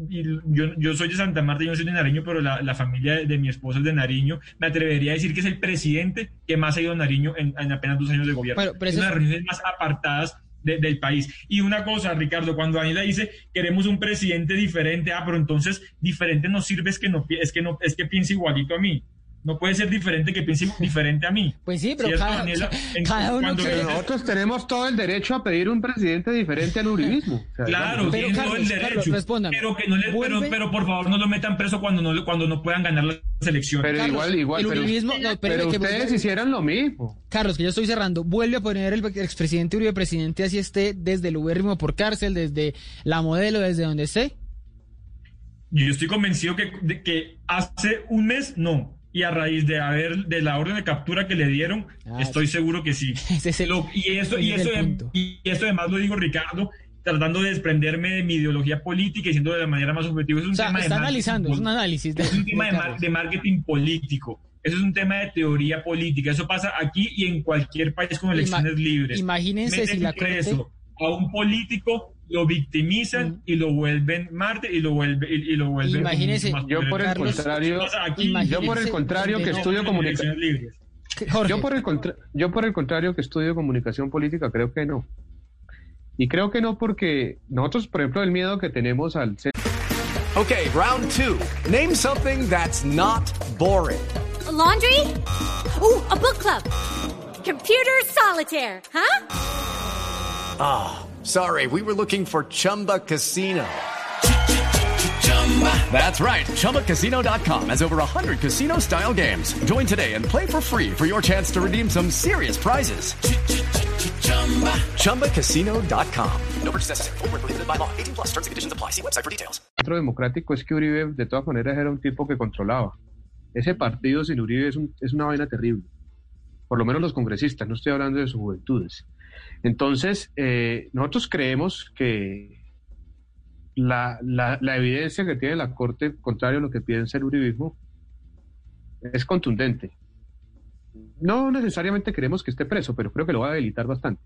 yo, yo soy de Santa Marta, yo no soy de Nariño, pero la, la, familia de mi esposa es de Nariño, me atrevería a decir que es el presidente que más ha ido a Nariño en, en apenas dos años de gobierno. es una de las regiones más apartadas del país. Y una cosa, Ricardo, cuando Daniela dice queremos un presidente diferente, ah, pero entonces diferente no sirve, es que no, es que no, es que piense igualito a mí. No puede ser diferente que piense diferente a mí. Pues sí, pero cada, uno Nosotros tenemos todo el derecho a pedir un presidente diferente al uribismo. claro, tienen todo el derecho. pero, que no le, pero, pero, por favor no lo metan preso cuando no, cuando no puedan ganar las elecciones. Pero igual, igual. pero, pero, ustedes hicieran lo mismo. Carlos, que ya estoy cerrando. Vuelve a poner el expresidente Uribe presidente así esté desde el ubérrimo por cárcel, desde la modelo, desde donde esté. Yo estoy convencido que, de, que hace un mes no y a raíz de haber de la orden de captura que le dieron, ah, estoy seguro que sí. y eso y eso y eso además lo digo Ricardo, tratando de desprenderme de mi ideología política y siendo de la manera más objetiva, es un tema está analizando, es un análisis es un tema de, marketing político. Eso es un tema de teoría política. Eso pasa aquí y en cualquier país con elecciones libres. Imagínense si la preso a un político lo victimizan mm. y lo vuelven Marte y lo vuelven y, lo vuelven imagínese yo por el contrario yo por el contrario que estudio comunicación yo por el yo por el contrario que estudio comunicación política creo que no y creo que no porque nosotros por ejemplo el miedo que tenemos al Okay, round two. Name something that's not boring. laundry? Ooh, a book club. Computer solitaire, huh? Ah. Sorry, we were looking for Chumba Casino. That's right. ChumbaCasino.com has over 100 casino style games. Join today and play for free for your chance to redeem some serious prizes. ChumbaCasino.com. No purchase necessary. Full prohibited by law. 18 plus terms and conditions apply. See website for details. Centro democrático es que Uribe, de todas maneras, era un tipo que controlaba. Ese partido sin Uribe es una vaina terrible. Por lo menos los congresistas, no estoy hablando de sus juventudes. Entonces, eh, nosotros creemos que la, la, evidencia que tiene la Corte, contrario a lo que piensa el uribismo, es contundente. No necesariamente queremos que esté preso, pero creo que lo va a debilitar bastante.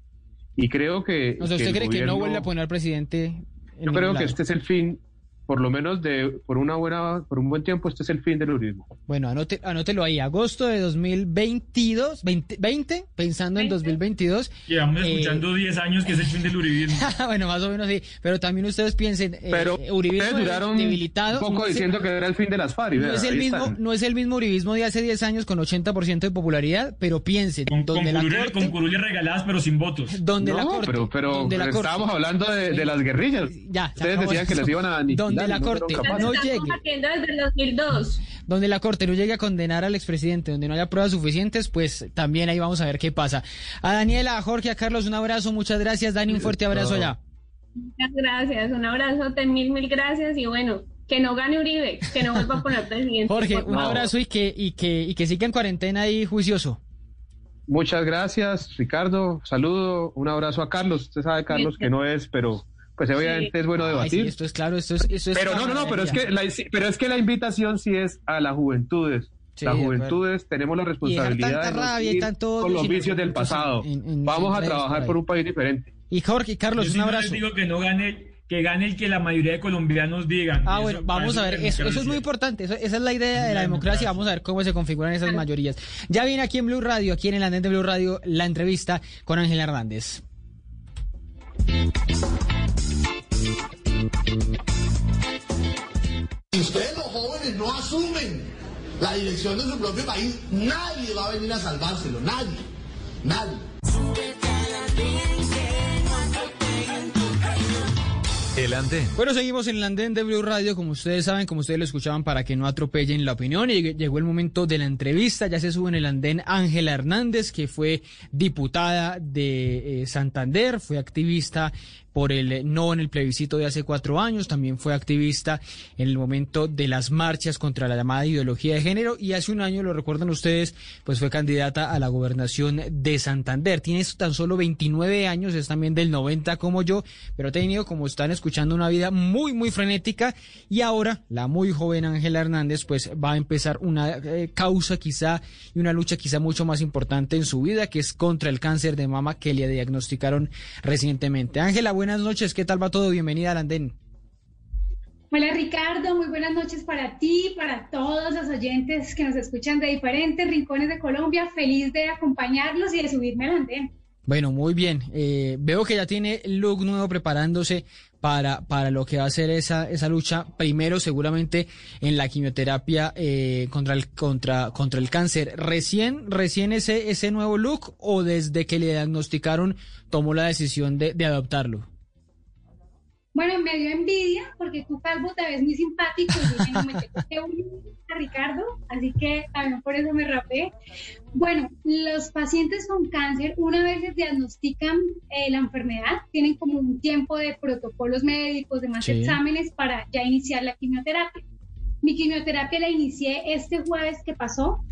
Y creo que... O sea, ¿usted cree que no vuelve a poner al presidente? yo creo que este es el fin por lo menos de por una buena por un buen tiempo este es el fin del uribismo. Bueno, anote, anótelo ahí, agosto de 2022, 20, pensando en 2022. Llevamos eh, escuchando 10 años que es el fin del uribismo. bueno, más o menos sí, pero también ustedes piensen, eh, pero uribismo duraron debilitado. Un poco diciendo que era el fin de las FARC. No es el mismo, no es el mismo uribismo de hace 10 años con 80% de popularidad, pero piensen, con, donde la corte, con curules regaladas pero sin votos. Donde la corte, pero pero, estábamos hablando de, las guerrillas. Ya, ustedes decían que les iban a donde la corte no, llegue donde la corte no llegue a condenar al expresidente donde no haya pruebas suficientes pues también ahí vamos a ver qué pasa a Daniela a Jorge a Carlos un abrazo muchas gracias Dani un fuerte abrazo allá muchas gracias un abrazo mil mil gracias y bueno que no gane Uribe, que no vuelva a poner presidente. Jorge, un abrazo y que, y que, y que siga en cuarentena ahí juicioso. Muchas gracias, Ricardo. Saludo, un abrazo a Carlos. Usted sabe, Carlos, que no es, pero pues obviamente es bueno debatir. esto es claro, esto es, esto es Pero no, no, no, pero es que la, pero es que la invitación sí es a las juventudes. las juventudes tenemos la responsabilidad de tanto con los vicios del pasado. Vamos a trabajar por un país diferente. Y Jorge, Carlos, un abrazo. digo que no gane que gane el que la mayoría de colombianos digan. Ah, bueno, vamos a ver, eso, es muy importante, esa es la idea de la democracia, vamos a ver cómo se configuran esas mayorías. Ya viene aquí en Blue Radio, aquí en el andén de Blue Radio, la entrevista con Ángel Hernández. Si ustedes los jóvenes no asumen la dirección de su propio país, nadie va a venir a salvárselo, nadie, nadie. El El Andén. Bueno, seguimos en el Andén de Blue Radio, como ustedes saben, como ustedes lo escuchaban, para que no atropellen la opinión. Y llegó el momento de la entrevista. Ya se sube en el Andén Ángela Hernández, que fue diputada de eh, Santander, fue activista por el no en el plebiscito de hace cuatro años, también fue activista en el momento de las marchas contra la llamada ideología de género y hace un año, lo recuerdan ustedes, pues fue candidata a la gobernación de Santander. Tiene tan solo 29 años, es también del 90 como yo, pero ha tenido, como están escuchando, una vida muy, muy frenética y ahora la muy joven Ángela Hernández pues va a empezar una eh, causa quizá y una lucha quizá mucho más importante en su vida, que es contra el cáncer de mama que le diagnosticaron recientemente. Ángela, buenas noches, ¿qué tal va todo? Bienvenida al Andén. Hola Ricardo, muy buenas noches para ti, para todos los oyentes que nos escuchan de diferentes rincones de Colombia. Feliz de acompañarlos y de subirme al andén. Bueno, muy bien. Eh, veo que ya tiene look nuevo preparándose para, para lo que va a ser esa, esa lucha. Primero, seguramente en la quimioterapia eh, contra, el, contra, contra el cáncer. ¿Recién, recién ese, ese nuevo look o desde que le diagnosticaron tomó la decisión de, de adoptarlo? Bueno, me dio envidia porque tú, Calvo, te ves muy simpático y dije, no me tengo a Ricardo, así que también por eso me rapé. Bueno, los pacientes con cáncer, una vez se diagnostican eh, la enfermedad, tienen como un tiempo de protocolos médicos, de más exámenes para ya iniciar la quimioterapia. Mi quimioterapia la inicié este jueves que pasó,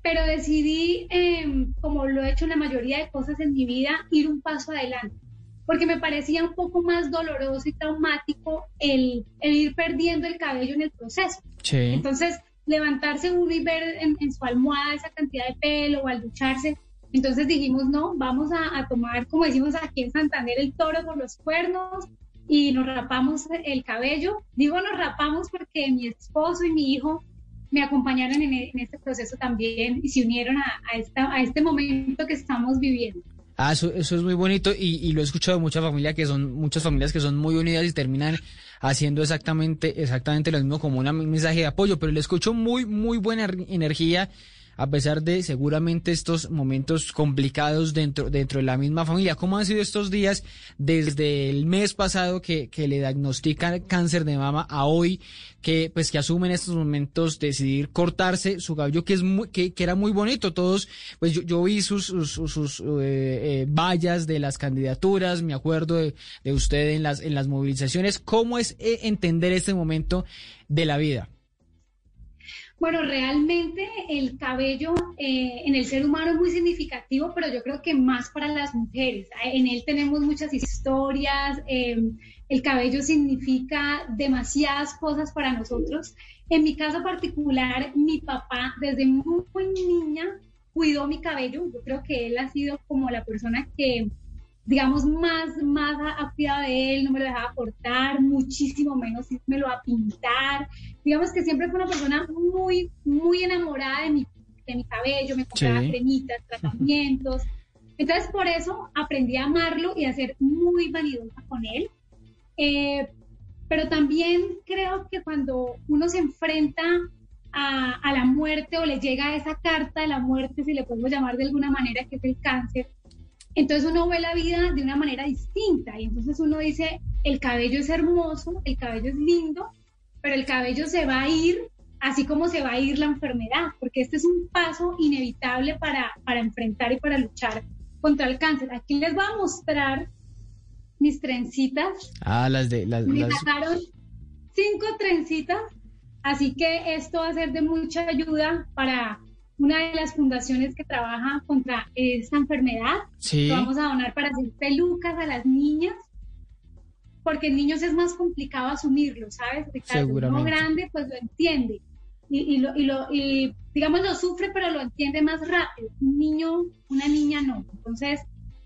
pero decidí, em, como lo he hecho en la mayoría de cosas en mi vida, ir un paso adelante porque me parecía un poco más doloroso y traumático el, ir perdiendo el cabello en el proceso. Entonces, levantarse uno y ver en, su almohada esa cantidad de pelo o al ducharse. Entonces dijimos, no, vamos a, tomar, como decimos aquí en Santander, el toro por los cuernos y nos rapamos el cabello. Digo, nos rapamos porque mi esposo y mi hijo me acompañaron en, este proceso también y se unieron a, esta, a este momento que estamos viviendo. Ah, eso, es muy bonito y, y, lo he escuchado de muchas familias que son, muchas familias que son muy unidas y terminan haciendo exactamente, exactamente lo mismo como un mensaje de apoyo, pero le escucho muy, muy buena energía a pesar de seguramente estos momentos complicados dentro, dentro de la misma familia. ¿Cómo han sido estos días desde el mes pasado que, le diagnostican cáncer de mama a hoy que pues que asume en estos momentos decidir cortarse su cabello que es muy, que, que era muy bonito todos pues yo, vi sus sus, sus eh, eh, vallas de las candidaturas me acuerdo de, de, usted en las en las movilizaciones. Cómo es eh, entender este momento de la vida bueno, realmente el cabello eh, en el ser humano es muy significativo, pero yo creo que más para las mujeres. En él tenemos muchas historias, em, el cabello significa demasiadas cosas para nosotros. En mi caso particular, mi papá desde muy niña cuidó mi cabello. Yo creo que él ha sido como la persona que digamos, más, más a, cuidado de él, no me lo dejaba cortar, muchísimo menos me lo a pintar. Digamos que siempre fue una persona muy, muy enamorada de mi, de mi cabello, me compraba cremitas, tratamientos. Entonces, por eso aprendí a amarlo y a ser muy vanidosa con él. Eh, pero también creo que cuando uno se enfrenta a, a, la muerte o le llega esa carta de la muerte, si le podemos llamar de alguna manera, que es el cáncer, entonces uno ve la vida de una manera distinta y entonces uno dice, el cabello es hermoso, el cabello es lindo, pero el cabello se va a ir así como se va a ir la enfermedad, porque este es un paso inevitable para, para enfrentar y para luchar contra el cáncer. Aquí les voy a mostrar mis trencitas. Ah, las de las. Me sacaron cinco trencitas, así que esto va a ser de mucha ayuda para una de las fundaciones que trabaja contra esta enfermedad. Sí. vamos a donar para hacer pelucas a las niñas, porque en niños es más complicado asumirlo, ¿sabes? Seguramente. Uno grande pues lo entiende y, lo, y, lo, y digamos lo sufre, pero lo entiende más rápido. Un niño, una niña no. Entonces,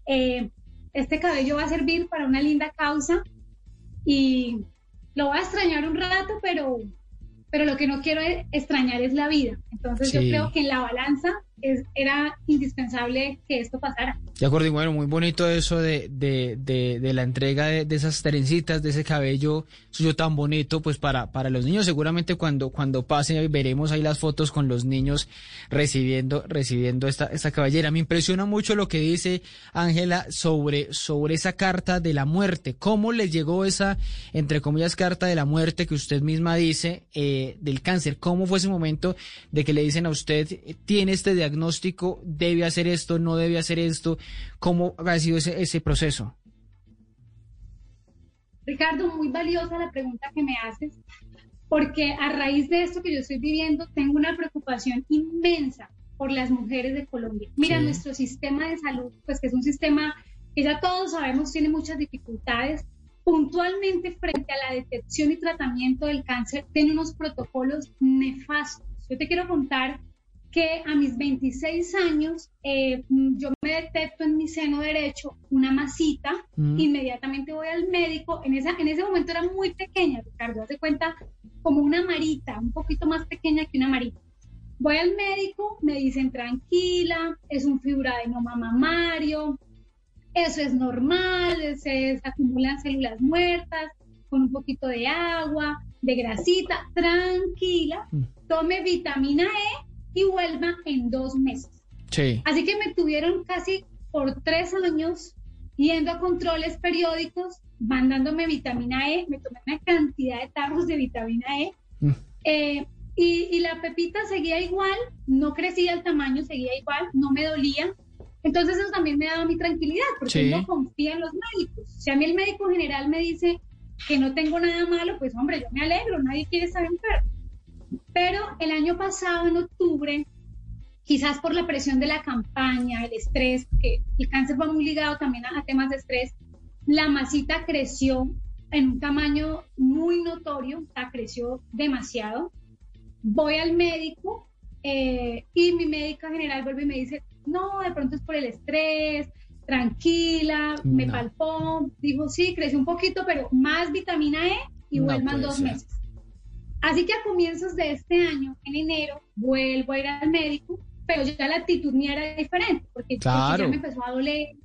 eh, este cabello va a servir para una linda causa y lo va a extrañar un rato, pero pero lo que no quiero extrañar es la vida. Entonces yo creo que en la balanza es, era indispensable que esto pasara. De acuerdo, y bueno, muy bonito eso de, de, de, de la entrega de, de, esas trencitas, de ese cabello suyo tan bonito, pues para, para los niños. Seguramente cuando, cuando pase veremos ahí las fotos con los niños recibiendo, recibiendo esta, esta cabellera. Me impresiona mucho lo que dice Ángela sobre, sobre esa carta de la muerte. ¿Cómo le llegó esa, entre comillas, carta de la muerte que usted misma dice eh, del cáncer? ¿Cómo fue ese momento de que le dicen a usted, tiene este diagnóstico, debe hacer esto, no debe hacer esto? ¿Cómo ha sido ese, ese proceso? Ricardo, muy valiosa la pregunta que me haces, porque a raíz de esto que yo estoy viviendo, tengo una preocupación inmensa por las mujeres de Colombia. Mira, sí. nuestro sistema de salud, pues que es un sistema que ya todos sabemos tiene muchas dificultades, puntualmente frente a la detección y tratamiento del cáncer, tiene unos protocolos nefastos. Yo te quiero contar que a mis 26 años eh, yo me detecto en mi seno derecho una masita, mm. inmediatamente voy al médico, en, esa, en ese momento era muy pequeña, Ricardo, hace cuenta como una marita, un poquito más pequeña que una marita. Voy al médico, me dicen tranquila, es un fibroadenoma mamario, eso es normal, se acumulan células muertas con un poquito de agua, de grasita, tranquila, tome vitamina E y vuelva en dos meses. Sí. Así que me tuvieron casi por tres años yendo a controles periódicos, mandándome vitamina E, me tomé una cantidad de tarros de vitamina E. Mm. Eh, y, y, la pepita seguía igual, no crecía el tamaño, seguía igual, no me dolía. Entonces eso también me daba mi tranquilidad, porque sí. no confía en los médicos. Si a mí el médico general me dice que no tengo nada malo, pues hombre, yo me alegro, nadie quiere estar enfermo. Pero el año pasado, en octubre, quizás por la presión de la campaña, el estrés, que el cáncer va muy ligado también a, a temas de estrés, la masita creció en un tamaño muy notorio, o sea, creció demasiado. Voy al médico eh, y mi médica general vuelve y me dice, no, de pronto es por el estrés, tranquila, no. me palpó, dijo, sí, creció un poquito, pero más vitamina E y no vuelvan dos ser. meses. Así que a comienzos de este año, en enero, vuelvo a ir al médico, pero ya la actitud mía era diferente, porque, claro. ya me empezó a doler,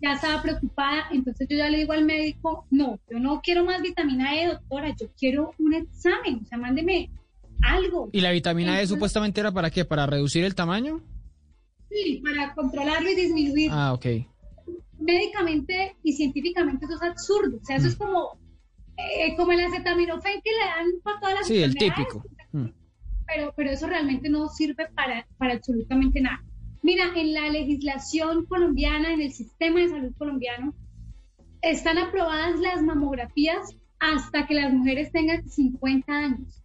ya estaba preocupada, entonces yo ya le digo al médico, no, yo no quiero más vitamina E, doctora, yo quiero un examen, o sea, mándeme algo. ¿Y la vitamina entonces, E supuestamente era para qué? ¿Para reducir el tamaño? Sí, para controlarlo y disminuir. Ah, ok. Médicamente y científicamente eso es absurdo, o sea, eso mm. es como eh, como el acetaminofén que le dan para todas las Sí, el típico. Mm. Pero, pero eso realmente no sirve para, para absolutamente nada. Mira, en la legislación colombiana, en el sistema de salud colombiano, están aprobadas las mamografías hasta que las mujeres tengan 50 años.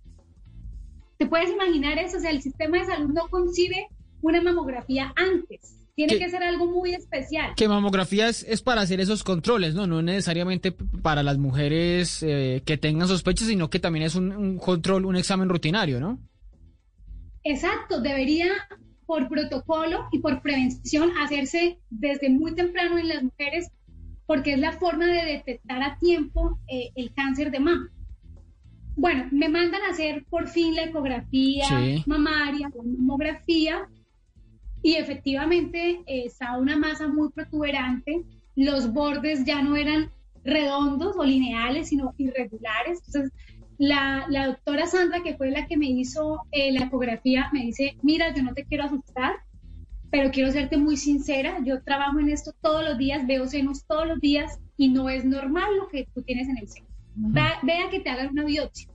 ¿Te puedes imaginar eso? O sea, el sistema de salud no concibe una mamografía antes. Tiene que ser algo muy especial. Que mamografía es, es, para hacer esos controles, ¿no? No necesariamente para las mujeres eh, que tengan sospechas, sino que también es un, un, control, un examen rutinario, ¿no? Exacto, debería por protocolo y por prevención hacerse desde muy temprano en las mujeres, porque es la forma de detectar a tiempo eh, el cáncer de mama. Bueno, me mandan a hacer por fin la ecografía sí. mamaria, la mamografía, y efectivamente estaba una masa muy protuberante, los bordes ya no eran redondos o lineales, sino irregulares. Entonces, la, la doctora Sandra, que fue la que me hizo eh, la ecografía, me dice, mira, yo no te quiero asustar, pero quiero serte muy sincera, yo trabajo en esto todos los días, veo senos todos los días y no es normal lo que tú tienes en el seno. Uh -huh. Vea que te hagan una biopsia.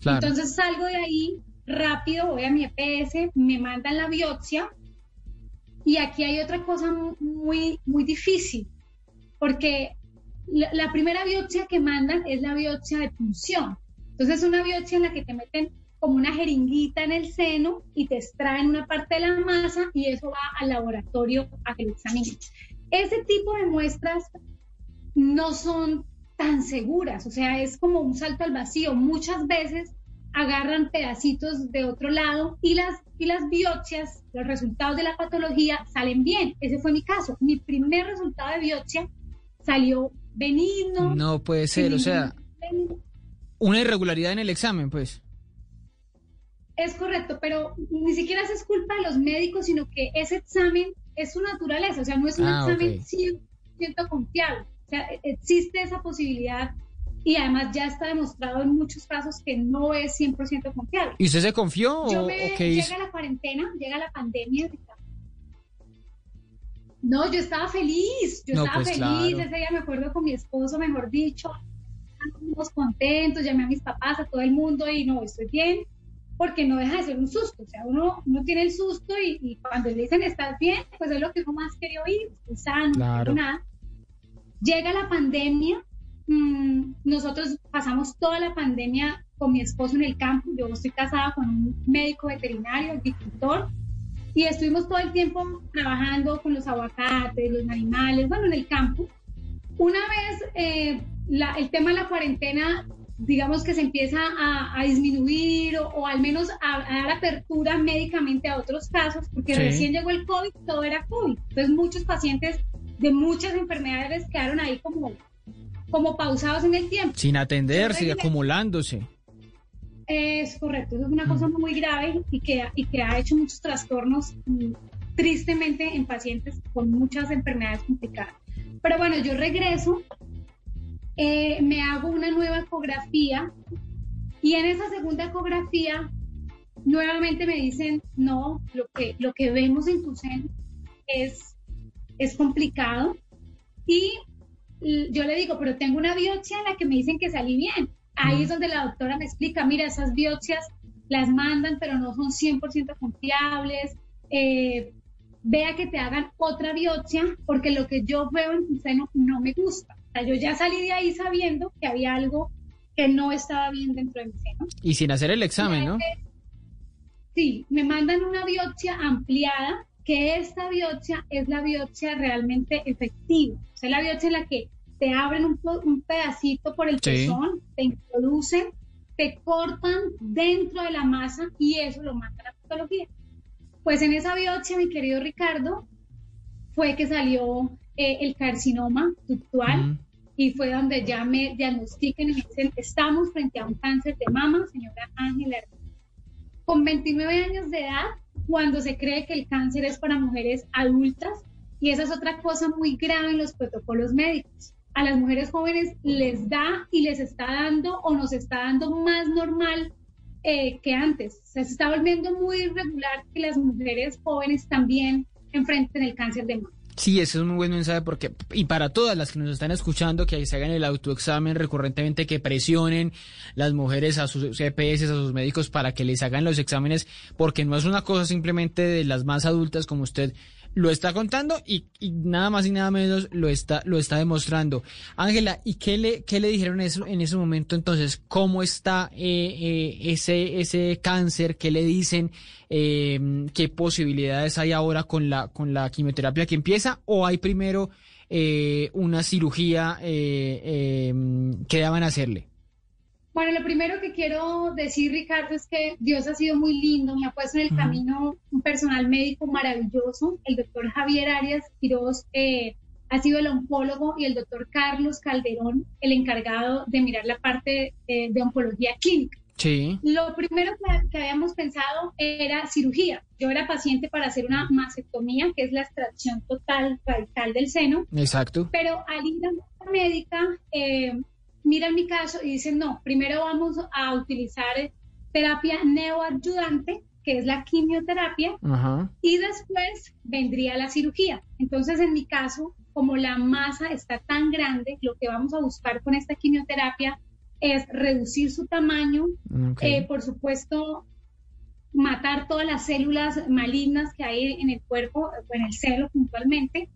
Claro. Entonces salgo de ahí rápido, voy a mi EPS, me mandan la biopsia y aquí hay otra cosa muy, muy difícil, porque la, primera biopsia que mandan es la biopsia de punción. Entonces es una biopsia en la que te meten como una jeringuita en el seno y te extraen una parte de la masa y eso va al laboratorio a que lo examinen. Ese tipo de muestras no son tan seguras, o sea, es como un salto al vacío. Muchas veces agarran pedacitos de otro lado y las, y las biopsias, los resultados de la patología salen bien. Ese fue mi caso. Mi primer resultado de biopsia salió benigno. No puede ser, o sea, una irregularidad en el examen, pues. Es correcto, pero ni siquiera es culpa de los médicos, sino que ese examen es su naturaleza, o sea, no es un Ah, examen ok. 100% confiable. O sea, existe esa posibilidad y además ya está demostrado en muchos casos que no es 100% confiable. ¿Y usted se confió Yo o, me, o qué hizo? llega la cuarentena, llega la pandemia. No, yo estaba feliz, yo No, estaba pues, feliz, claro. ese día me acuerdo con mi esposo, mejor dicho, estábamos contentos, llamé a mis papás, a todo el mundo y no, estoy bien, porque no deja de ser un susto, o sea, uno, uno tiene el susto y, y cuando le dicen estás bien, pues es lo que uno más quería oír, estoy sano, no Claro. tengo nada. Llega la pandemia, mm, nosotros pasamos toda la pandemia con mi esposo en el campo, yo estoy casada con un médico veterinario, agricultor, y estuvimos todo el tiempo trabajando con los aguacates, los animales, bueno, en el campo. Una vez eh, la- el tema de la cuarentena, digamos que se empieza a, a disminuir o, o al menos a, a dar apertura médicamente a otros casos, porque Sí. recién llegó el COVID, todo era COVID. Entonces muchos pacientes de muchas enfermedades quedaron ahí como, como pausados en el tiempo. Sin atenderse y acumulándose. Es correcto, eso es una cosa muy grave y que, y que ha hecho muchos trastornos mm, tristemente en pacientes con muchas enfermedades complicadas. Pero bueno, yo regreso, eh, me hago una nueva ecografía y en esa segunda ecografía nuevamente me dicen, no, lo que, lo que vemos en tu seno es, es complicado. Y yo le digo, pero tengo una biopsia en la que me dicen que salí bien. Ahí es donde la doctora me explica, mira, esas biopsias las mandan, pero no son 100% confiables. Eh, vea que te hagan otra biopsia, porque lo que yo veo en tu seno no me gusta. O sea, yo ya salí de ahí sabiendo que había algo que no estaba bien dentro de mi seno. Y sin hacer el examen, ¿no? Sí, me mandan una biopsia ampliada, que esta biopsia es la biopsia realmente efectiva. O sea, la biopsia en la que te abren un, un pedacito por el Sí. pezón, te introducen, te cortan dentro de la masa y eso lo mandan a patología. Pues en esa biopsia, mi querido Ricardo, fue que salió eh, el carcinoma ductual Mm. y fue donde ya me diagnostican y me dicen, estamos frente a un cáncer de mama, señora Ángela con 29 años de edad cuando se cree que el cáncer es para mujeres adultas y esa es otra cosa muy grave en los protocolos médicos. A las mujeres jóvenes les da y les está dando o nos está dando más normal eh, que antes. Se está volviendo muy irregular que las mujeres jóvenes también enfrenten el cáncer de mama. Sí, ese es un buen mensaje porque, y para todas las que nos están escuchando, que se hagan el autoexamen recurrentemente, que presionen las mujeres a sus CPS, a sus médicos para que les hagan los exámenes, porque no es una cosa simplemente de las más adultas como usted lo está contando y, nada más y nada menos lo está, lo está demostrando. Ángela, ¿y qué le, qué le dijeron eso, en ese momento entonces? ¿Cómo está eh, eh, ese, ese cáncer? ¿Qué le dicen? Eh, ¿Qué posibilidades hay ahora con la, con la quimioterapia que empieza? ¿O hay primero eh, una cirugía eh, que daban a hacerle? Bueno, lo primero que quiero decir, Ricardo, es que Dios ha sido muy lindo, me ha puesto en el camino un personal médico maravilloso. El doctor Javier Arias Quiroz eh, ha sido el oncólogo y el doctor Carlos Calderón el encargado de mirar la parte eh, de oncología clínica. Sí. Lo primero que, que habíamos pensado era cirugía. Yo era paciente para hacer una mastectomía, que es la extracción total radical del seno. Exacto. Pero al ir a la médica, eh, miran mi caso y dicen, no, primero vamos a utilizar terapia neoayudante, que es la quimioterapia, Ajá. y después vendría la cirugía. Entonces, en mi caso, como la masa está tan grande, lo que vamos a buscar con esta quimioterapia es reducir su tamaño, Ok. eh, por supuesto, matar todas las células malignas que hay en el cuerpo, o en el celo puntualmente,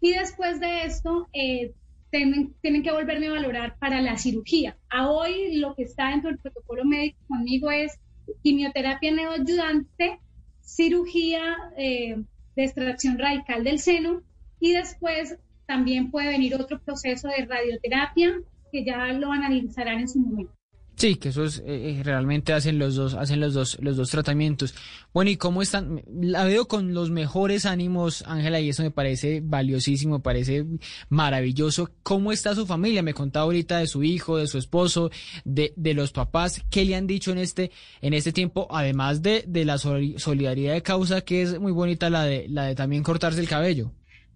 y después de esto eh, tienen, tienen que volverme a valorar para la cirugía. A hoy lo que está dentro del protocolo médico conmigo es quimioterapia neoayudante, cirugía eh, de extracción radical del seno y después también puede venir otro proceso de radioterapia que ya lo analizarán en su momento. Sí, que eso es, eh, eh, realmente hacen los dos, hacen los dos, los dos tratamientos. Bueno, ¿y cómo están? La veo con los mejores ánimos, Ángela, y eso me parece valiosísimo, me parece maravilloso. ¿Cómo está su familia? Me contaba ahorita de su hijo, de su esposo, de, de los papás. ¿Qué le han dicho en este, en este tiempo? Además de, de la solidaridad de causa, que es muy bonita la de, la de también cortarse el cabello.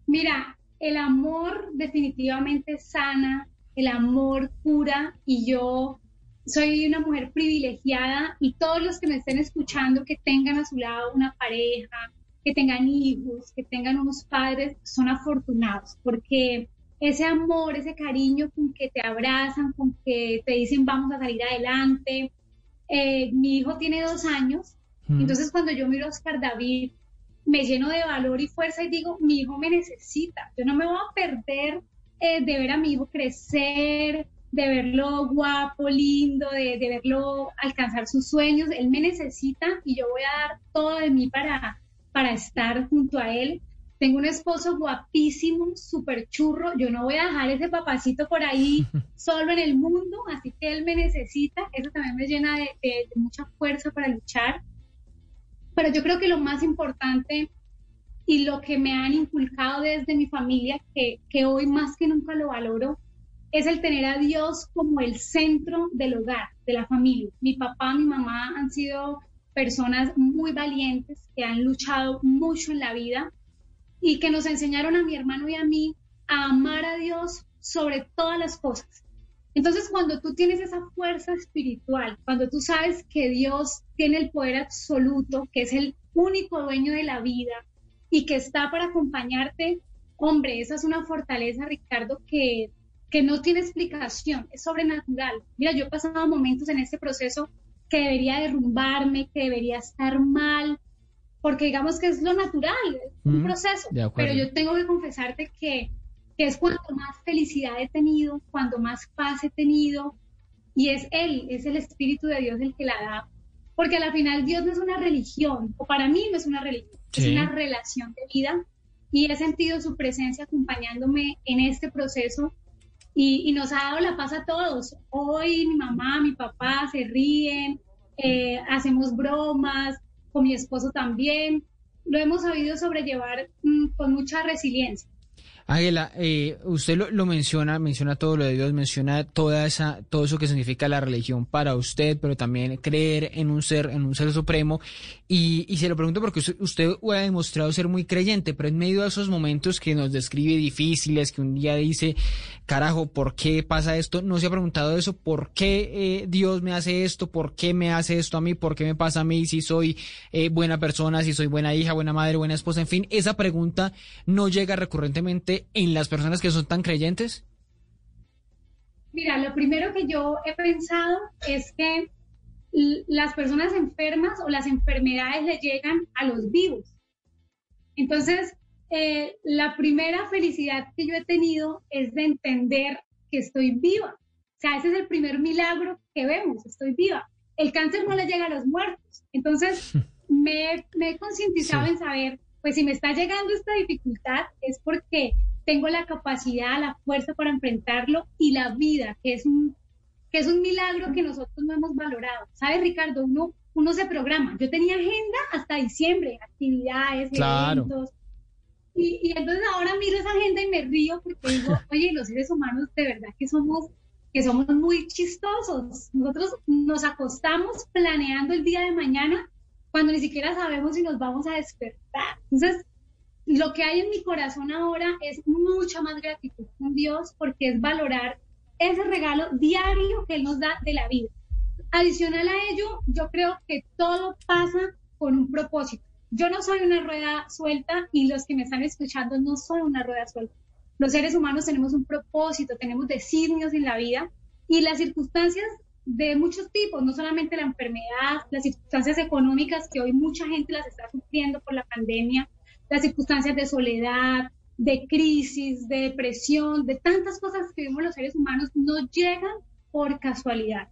Mira, el amor definitivamente sana, el amor cura, y yo soy una mujer privilegiada y todos los que me estén escuchando que tengan a su lado una pareja, que tengan hijos, que tengan unos padres, son afortunados porque ese amor, ese cariño con que te abrazan, con que te dicen vamos a salir adelante. Eh, mi hijo tiene dos años, entonces cuando yo miro a Oscar David, me lleno de valor y fuerza y digo, mi hijo me necesita, yo no me voy a perder eh, de ver a mi hijo crecer, de verlo guapo, lindo, de, verlo alcanzar sus sueños. Él me necesita y yo voy a dar todo de mí para, para estar junto a él. Tengo un esposo guapísimo, súper churro. Yo no voy a dejar ese papacito por ahí solo en el mundo, así que él me necesita. Eso también me llena de, mucha fuerza para luchar. Pero yo creo que lo más importante y lo que me han inculcado desde mi familia, que, que hoy más que nunca lo valoro, es el tener a Dios como el centro del hogar, de la familia. Mi papá, mi mamá han sido personas muy valientes que han luchado mucho en la vida y que nos enseñaron a mi hermano y a mí a amar a Dios sobre todas las cosas. Entonces, cuando tú tienes esa fuerza espiritual, cuando tú sabes que Dios tiene el poder absoluto, que es el único dueño de la vida y que está para acompañarte, hombre, esa es una fortaleza, Ricardo, que que no tiene explicación, es sobrenatural. Mira, yo he pasado momentos en este proceso que debería derrumbarme, que debería estar mal, porque digamos que es lo natural, es un proceso. Pero yo tengo que confesarte que, que es cuando más felicidad he tenido, cuando más paz he tenido, y es Él, es el Espíritu de Dios el que la da. Porque al final Dios no es una religión, o para mí no es una religión, es una relación de vida, y he sentido su presencia acompañándome en este proceso y, nos ha dado la paz a todos. Hoy mi mamá, mi papá se ríen, eh, hacemos bromas, con mi esposo también. Lo hemos sabido sobrellevar mm, con mucha resiliencia. Ángela, eh, usted lo, menciona, menciona todo lo de Dios, menciona toda esa, todo eso que significa la religión para usted, pero también creer en un ser, en un ser supremo. Y, y se lo pregunto porque usted, usted, ha demostrado ser muy creyente, pero en medio de esos momentos que nos describe difíciles, que un día dice, carajo, ¿por qué pasa esto? ¿No se ha preguntado eso? ¿Por qué eh, Dios me hace esto? ¿Por qué me hace esto a mí? ¿Por qué me pasa a mí si soy eh, buena persona, si soy buena hija, buena madre, buena esposa? En fin, esa pregunta no llega recurrentemente en las personas que son tan creyentes? Mira, lo primero que yo he pensado es que las personas enfermas o las enfermedades le llegan a los vivos. Entonces, eh, la primera felicidad que yo he tenido es de entender que estoy viva. O sea, ese es el primer milagro que vemos, estoy viva. El cáncer no le llega a los muertos. Entonces, me, he concientizado en saber pues si me está llegando esta dificultad es porque tengo la capacidad, la fuerza para enfrentarlo y la vida, que es un, que es un milagro que nosotros no hemos valorado. ¿Sabes, Ricardo? Uno, uno se programa. Yo tenía agenda hasta diciembre, actividades, eventos. Y, y entonces ahora miro esa agenda y me río porque digo, oye, los seres humanos de verdad que somos que somos muy chistosos. Nosotros nos acostamos planeando el día de mañana cuando ni siquiera sabemos si nos vamos a despertar. Entonces, lo que hay en mi corazón ahora es mucha más gratitud con Dios porque es valorar ese regalo diario que Él nos da de la vida. Adicional a ello, yo creo que todo pasa con un propósito. Yo no soy una rueda suelta y los que me están escuchando no son una rueda suelta. Los seres humanos tenemos un propósito, tenemos designios en la vida y las circunstancias de muchos tipos, no solamente la enfermedad, las circunstancias económicas que hoy mucha gente las está sufriendo por la pandemia, las circunstancias de soledad, de crisis, de depresión, de tantas cosas que vivimos los seres humanos, no llegan por casualidad.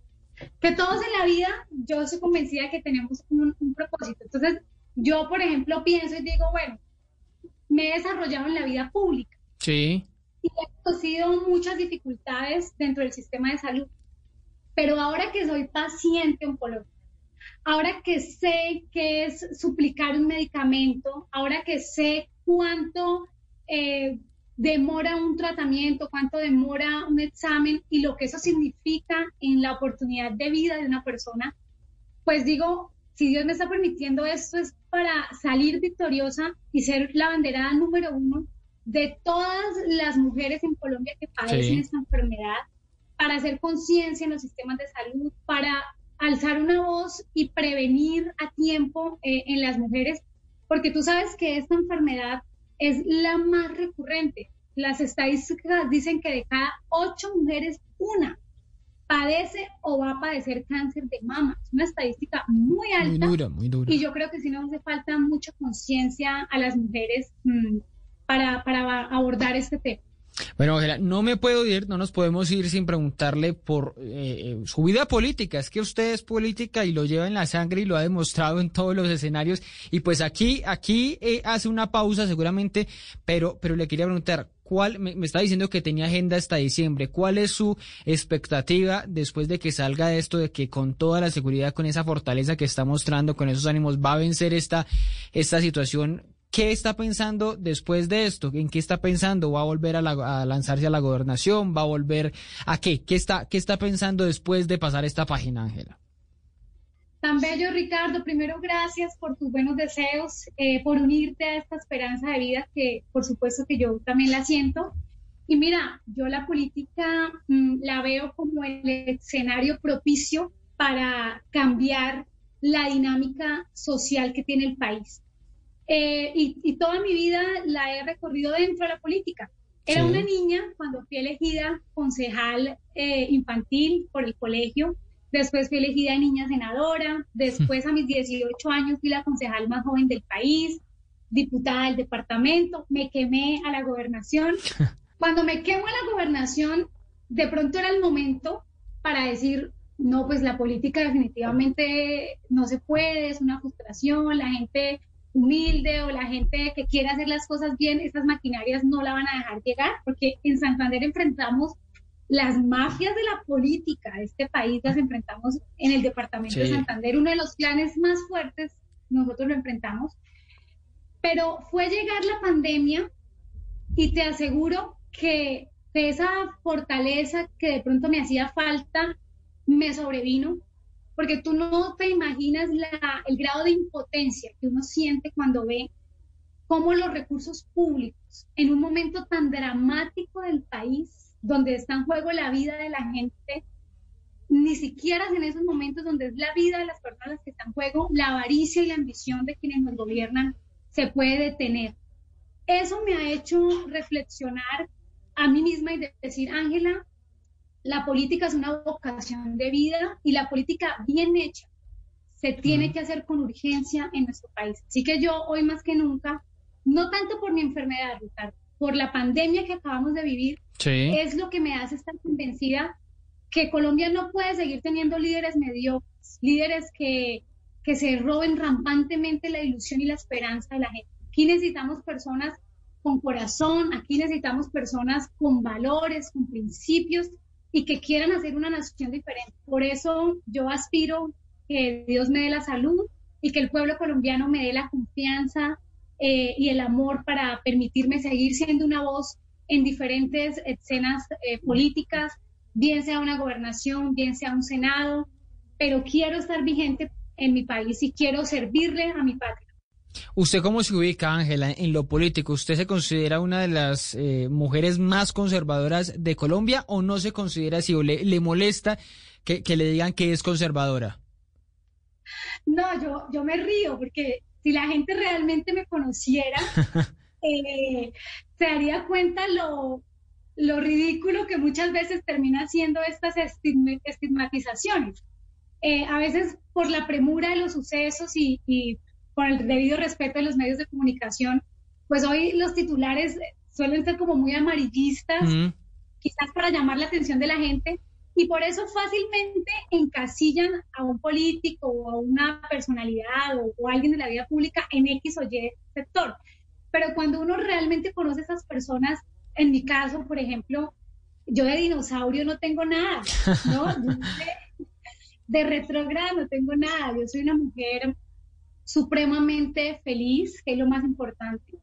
Que todos en la vida, yo estoy convencida que tenemos un, un propósito. Entonces, yo, por ejemplo, pienso y digo, bueno, me he desarrollado en la vida pública. Sí. Y he conocido muchas dificultades dentro del sistema de salud Pero ahora que soy paciente oncológico, ahora que sé qué es suplicar un medicamento, ahora que sé cuánto eh, demora un tratamiento, cuánto demora un examen y lo que eso significa en la oportunidad de vida de una persona, pues digo, si Dios me está permitiendo esto es para salir victoriosa y ser la banderada número uno de todas las mujeres en Colombia que padecen esta enfermedad, para hacer conciencia en los sistemas de salud, para alzar una voz y prevenir a tiempo eh, en las mujeres, porque tú sabes que esta enfermedad es la más recurrente. Las estadísticas dicen que de cada ocho mujeres, una padece o va a padecer cáncer de mama. Es una estadística muy alta. Muy dura, muy dura. Y yo creo que sí nos hace falta mucha conciencia a las mujeres mm, para, para abordar este tema. Bueno, Ángela, no me puedo ir, no nos podemos ir sin preguntarle por eh, eh, su vida política. Es que usted es política y lo lleva en la sangre y lo ha demostrado en todos los escenarios. Y pues aquí, aquí eh, hace una pausa seguramente, pero, pero le quería preguntar, ¿cuál, me, me, está diciendo que tenía agenda hasta diciembre, cuál es su expectativa después de que salga de esto, de que con toda la seguridad, con esa fortaleza que está mostrando, con esos ánimos, va a vencer esta, esta situación ¿Qué está pensando después de esto? ¿En qué está pensando? ¿Va a volver a, lanzarse a la gobernación? ¿Va a volver a qué? ¿Qué está, pensando después de pasar esta página, Ángela? Tan bello, Ricardo. Primero, gracias por tus buenos deseos, eh, por unirte a esta esperanza de vida que, por supuesto, que yo también la siento. Y mira, yo la política mm, la veo como el escenario propicio para cambiar la dinámica social que tiene el país. Eh, y, toda mi vida la he recorrido dentro de la política. Era una niña cuando fui elegida concejal eh, infantil por el colegio, después fui elegida niña senadora, después a mis 18 años fui la concejal más joven del país, diputada del departamento, me quemé a la gobernación. Cuando me quemo a la gobernación, de pronto era el momento para decir, no, pues la política definitivamente no se puede, es una frustración, la gente humilde o la gente que quiere hacer las cosas bien, esas maquinarias no la van a dejar llegar, porque en Santander enfrentamos las mafias de la política de este país, las enfrentamos en el departamento de Santander, uno de los planes más fuertes, nosotros lo enfrentamos, pero fue llegar la pandemia y te aseguro que esa fortaleza que de pronto me hacía falta me sobrevino porque tú no te imaginas el grado de impotencia que uno siente cuando ve cómo los recursos públicos, en un momento tan dramático del país, donde está en juego la vida de la gente, ni siquiera en esos momentos donde es la vida de las personas que están en juego, la avaricia y la ambición de quienes nos gobiernan se puede detener. Eso me ha hecho reflexionar a mí misma y decir, Ángela, la política es una vocación de vida y la política bien hecha se tiene que hacer con urgencia en nuestro país. Así que yo hoy más que nunca, no tanto por mi enfermedad, por la pandemia que acabamos de vivir, es lo que me hace estar convencida que Colombia no puede seguir teniendo líderes mediocres, líderes que, que se roben rampantemente la ilusión y la esperanza de la gente. Aquí necesitamos personas con corazón, aquí necesitamos personas con valores, con principios y que quieran hacer una nación diferente. Por eso yo aspiro que Dios me dé la salud y que el pueblo colombiano me dé la confianza eh, y el amor para permitirme seguir siendo una voz en diferentes escenas eh, políticas, bien sea una gobernación, bien sea un senado, pero quiero estar vigente en mi país y quiero servirle a mi patria. ¿Usted cómo se ubica, Ángela, en lo político? ¿Usted se considera una de las eh, mujeres más conservadoras de Colombia o no se considera así o le, molesta que, le digan que es conservadora? No, yo, yo me río porque si la gente realmente me conociera, eh, se daría cuenta lo, lo ridículo que muchas veces termina siendo estas estigmatizaciones. Eh, a veces por la premura de los sucesos y con el debido respeto de los medios de comunicación, pues hoy los titulares suelen ser como muy amarillistas, quizás para llamar la atención de la gente, y por eso fácilmente encasillan a un político o a una personalidad o, o, alguien de la vida pública en X o Y sector. Pero cuando uno realmente conoce a esas personas, en mi caso, por ejemplo, yo de dinosaurio no tengo nada, ¿no? de, de retrógrada no tengo nada. Yo soy una mujer supremamente feliz, que es lo más importante.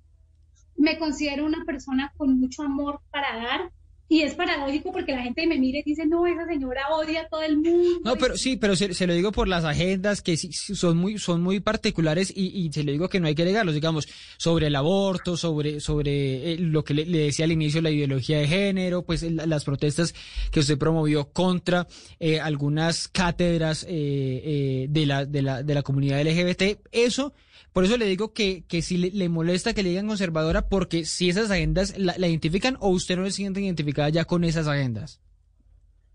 Me considero una persona con mucho amor para dar y es paradójico porque la gente me mira y dice, no, esa señora odia a todo el mundo. No, pero sí, pero se, lo digo por las agendas que sí, son muy son muy particulares y, y, se lo digo que no hay que negarlos, digamos, sobre el aborto, sobre sobre eh, lo que le, decía al inicio, la ideología de género, pues las protestas que usted promovió contra eh, algunas cátedras eh, de, la, de, la, de la comunidad LGBT, eso por eso le digo que, que si le, molesta que le digan conservadora, porque si esas agendas la, identifican o usted no se siente ya con esas agendas.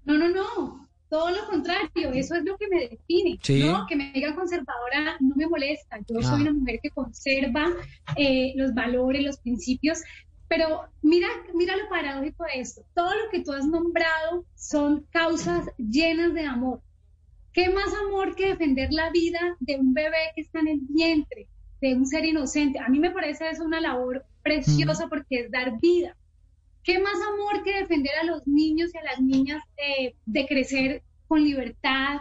No, no, no. Todo lo contrario, eso es lo que me define. No, que me digan conservadora no me molesta. Yo soy ah. una mujer que conserva eh, los valores, los principios, pero mira, mira lo paradójico de esto. Todo lo que tú has nombrado son causas llenas de amor. ¿Qué más amor que defender la vida de un bebé que está en el vientre, de un ser inocente? A mí me parece eso una labor preciosa porque es dar vida. ¿Qué más amor que defender a los niños y a las niñas de crecer con libertad,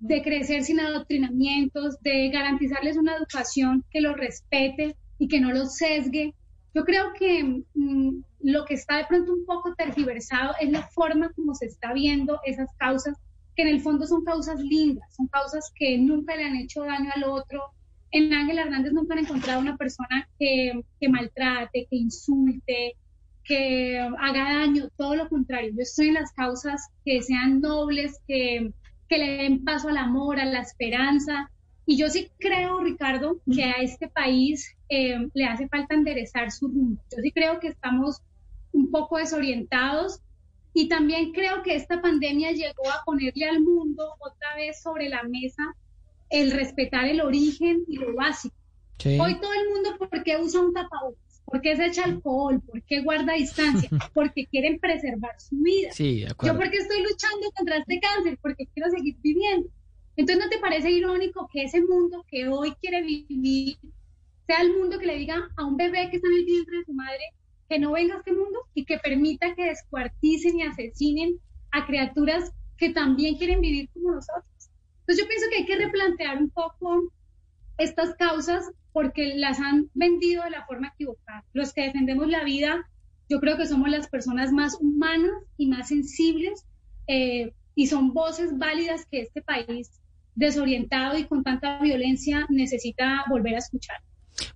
de crecer sin adoctrinamientos, de garantizarles una educación que los respete y que no los sesgue? Yo creo que mm, lo que está de pronto un poco tergiversado es la forma como se está viendo esas causas que en el fondo son causas lindas, son causas que nunca le han hecho daño al otro. En Ángel Hernández nunca han encontrado una persona que maltrate, que insulte, que haga daño, todo lo contrario. Yo estoy en las causas que sean nobles, que, que le den paso al amor, a la esperanza. Y yo sí creo, Ricardo, que a este país eh, le hace falta enderezar su rumbo. Yo sí creo que estamos un poco desorientados y también creo que esta pandemia llegó a ponerle al mundo otra vez sobre la mesa el respetar el origen y lo básico. Hoy todo el mundo, ¿por qué usa un tapabocas? ¿Por qué se echa alcohol? ¿Por qué guarda distancia? Porque quieren preservar su vida. Sí, Yo porque estoy luchando contra este cáncer, porque quiero seguir viviendo. Entonces, ¿no te parece irónico que ese mundo que hoy quiere vivir sea el mundo que le diga a un bebé que está en el vientre de su madre, que no venga a este mundo y que permita que descuarticen y asesinen a criaturas que también quieren vivir como nosotros. Entonces yo pienso que hay que replantear un poco estas causas porque las han vendido de la forma equivocada. Los que defendemos la vida, yo creo que somos las personas más humanas y más sensibles eh, y son voces válidas que este país desorientado y con tanta violencia necesita volver a escuchar.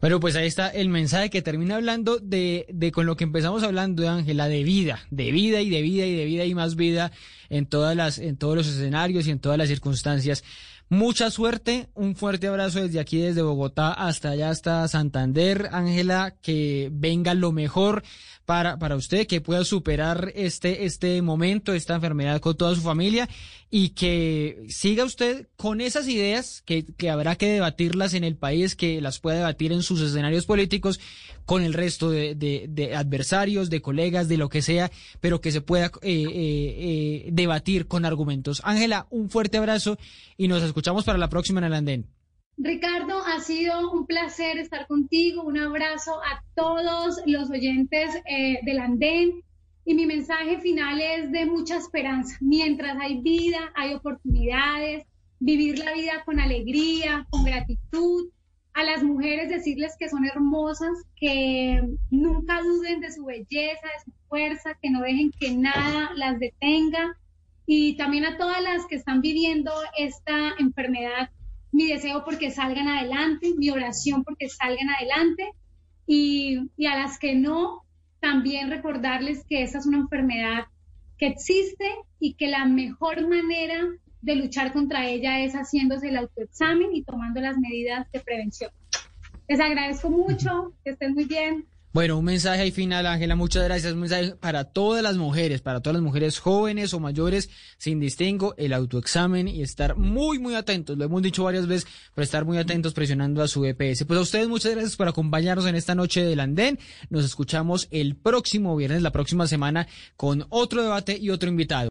Bueno, pues ahí está el mensaje que termina hablando de, de con lo que empezamos hablando, Ángela, de vida, de vida y de vida y de vida y más vida en todas las, en todos los escenarios y en todas las circunstancias. Mucha suerte, un fuerte abrazo desde aquí, desde Bogotá hasta allá, hasta Santander. Ángela, que venga lo mejor para, para usted, que pueda superar este, este momento, esta enfermedad con toda su familia y que siga usted con esas ideas que, que habrá que debatirlas en el país, que las pueda debatir en sus escenarios políticos con el resto de, de, adversarios, de colegas, de lo que sea, pero que se pueda eh, eh, eh, debatir con argumentos. Ángela, un fuerte abrazo y nos escuchamos para la próxima en el andén. Ricardo, ha sido un placer estar contigo. Un abrazo a todos los oyentes eh, del andén. Y mi mensaje final es de mucha esperanza. Mientras hay vida, hay oportunidades, vivir la vida con alegría, con gratitud. A las mujeres decirles que son hermosas, que nunca duden de su belleza, de su fuerza, que no dejen que nada las detenga. Y también a todas las que están viviendo esta enfermedad mi deseo porque salgan adelante, mi oración porque salgan adelante y, y a las que no, también recordarles que esa es una enfermedad que existe y que la mejor manera de luchar contra ella es haciéndose el autoexamen y tomando las medidas de prevención. Les agradezco mucho, que estén muy bien. Bueno, un mensaje ahí final, Ángela, muchas gracias. Un mensaje para todas las mujeres, para todas las mujeres jóvenes o mayores, sin distingo, el autoexamen y estar muy, muy atentos. Lo hemos dicho varias veces, pero estar muy atentos presionando a su EPS. Pues a ustedes muchas gracias por acompañarnos en esta noche del andén. Nos escuchamos el próximo viernes, la próxima semana, con otro debate y otro invitado.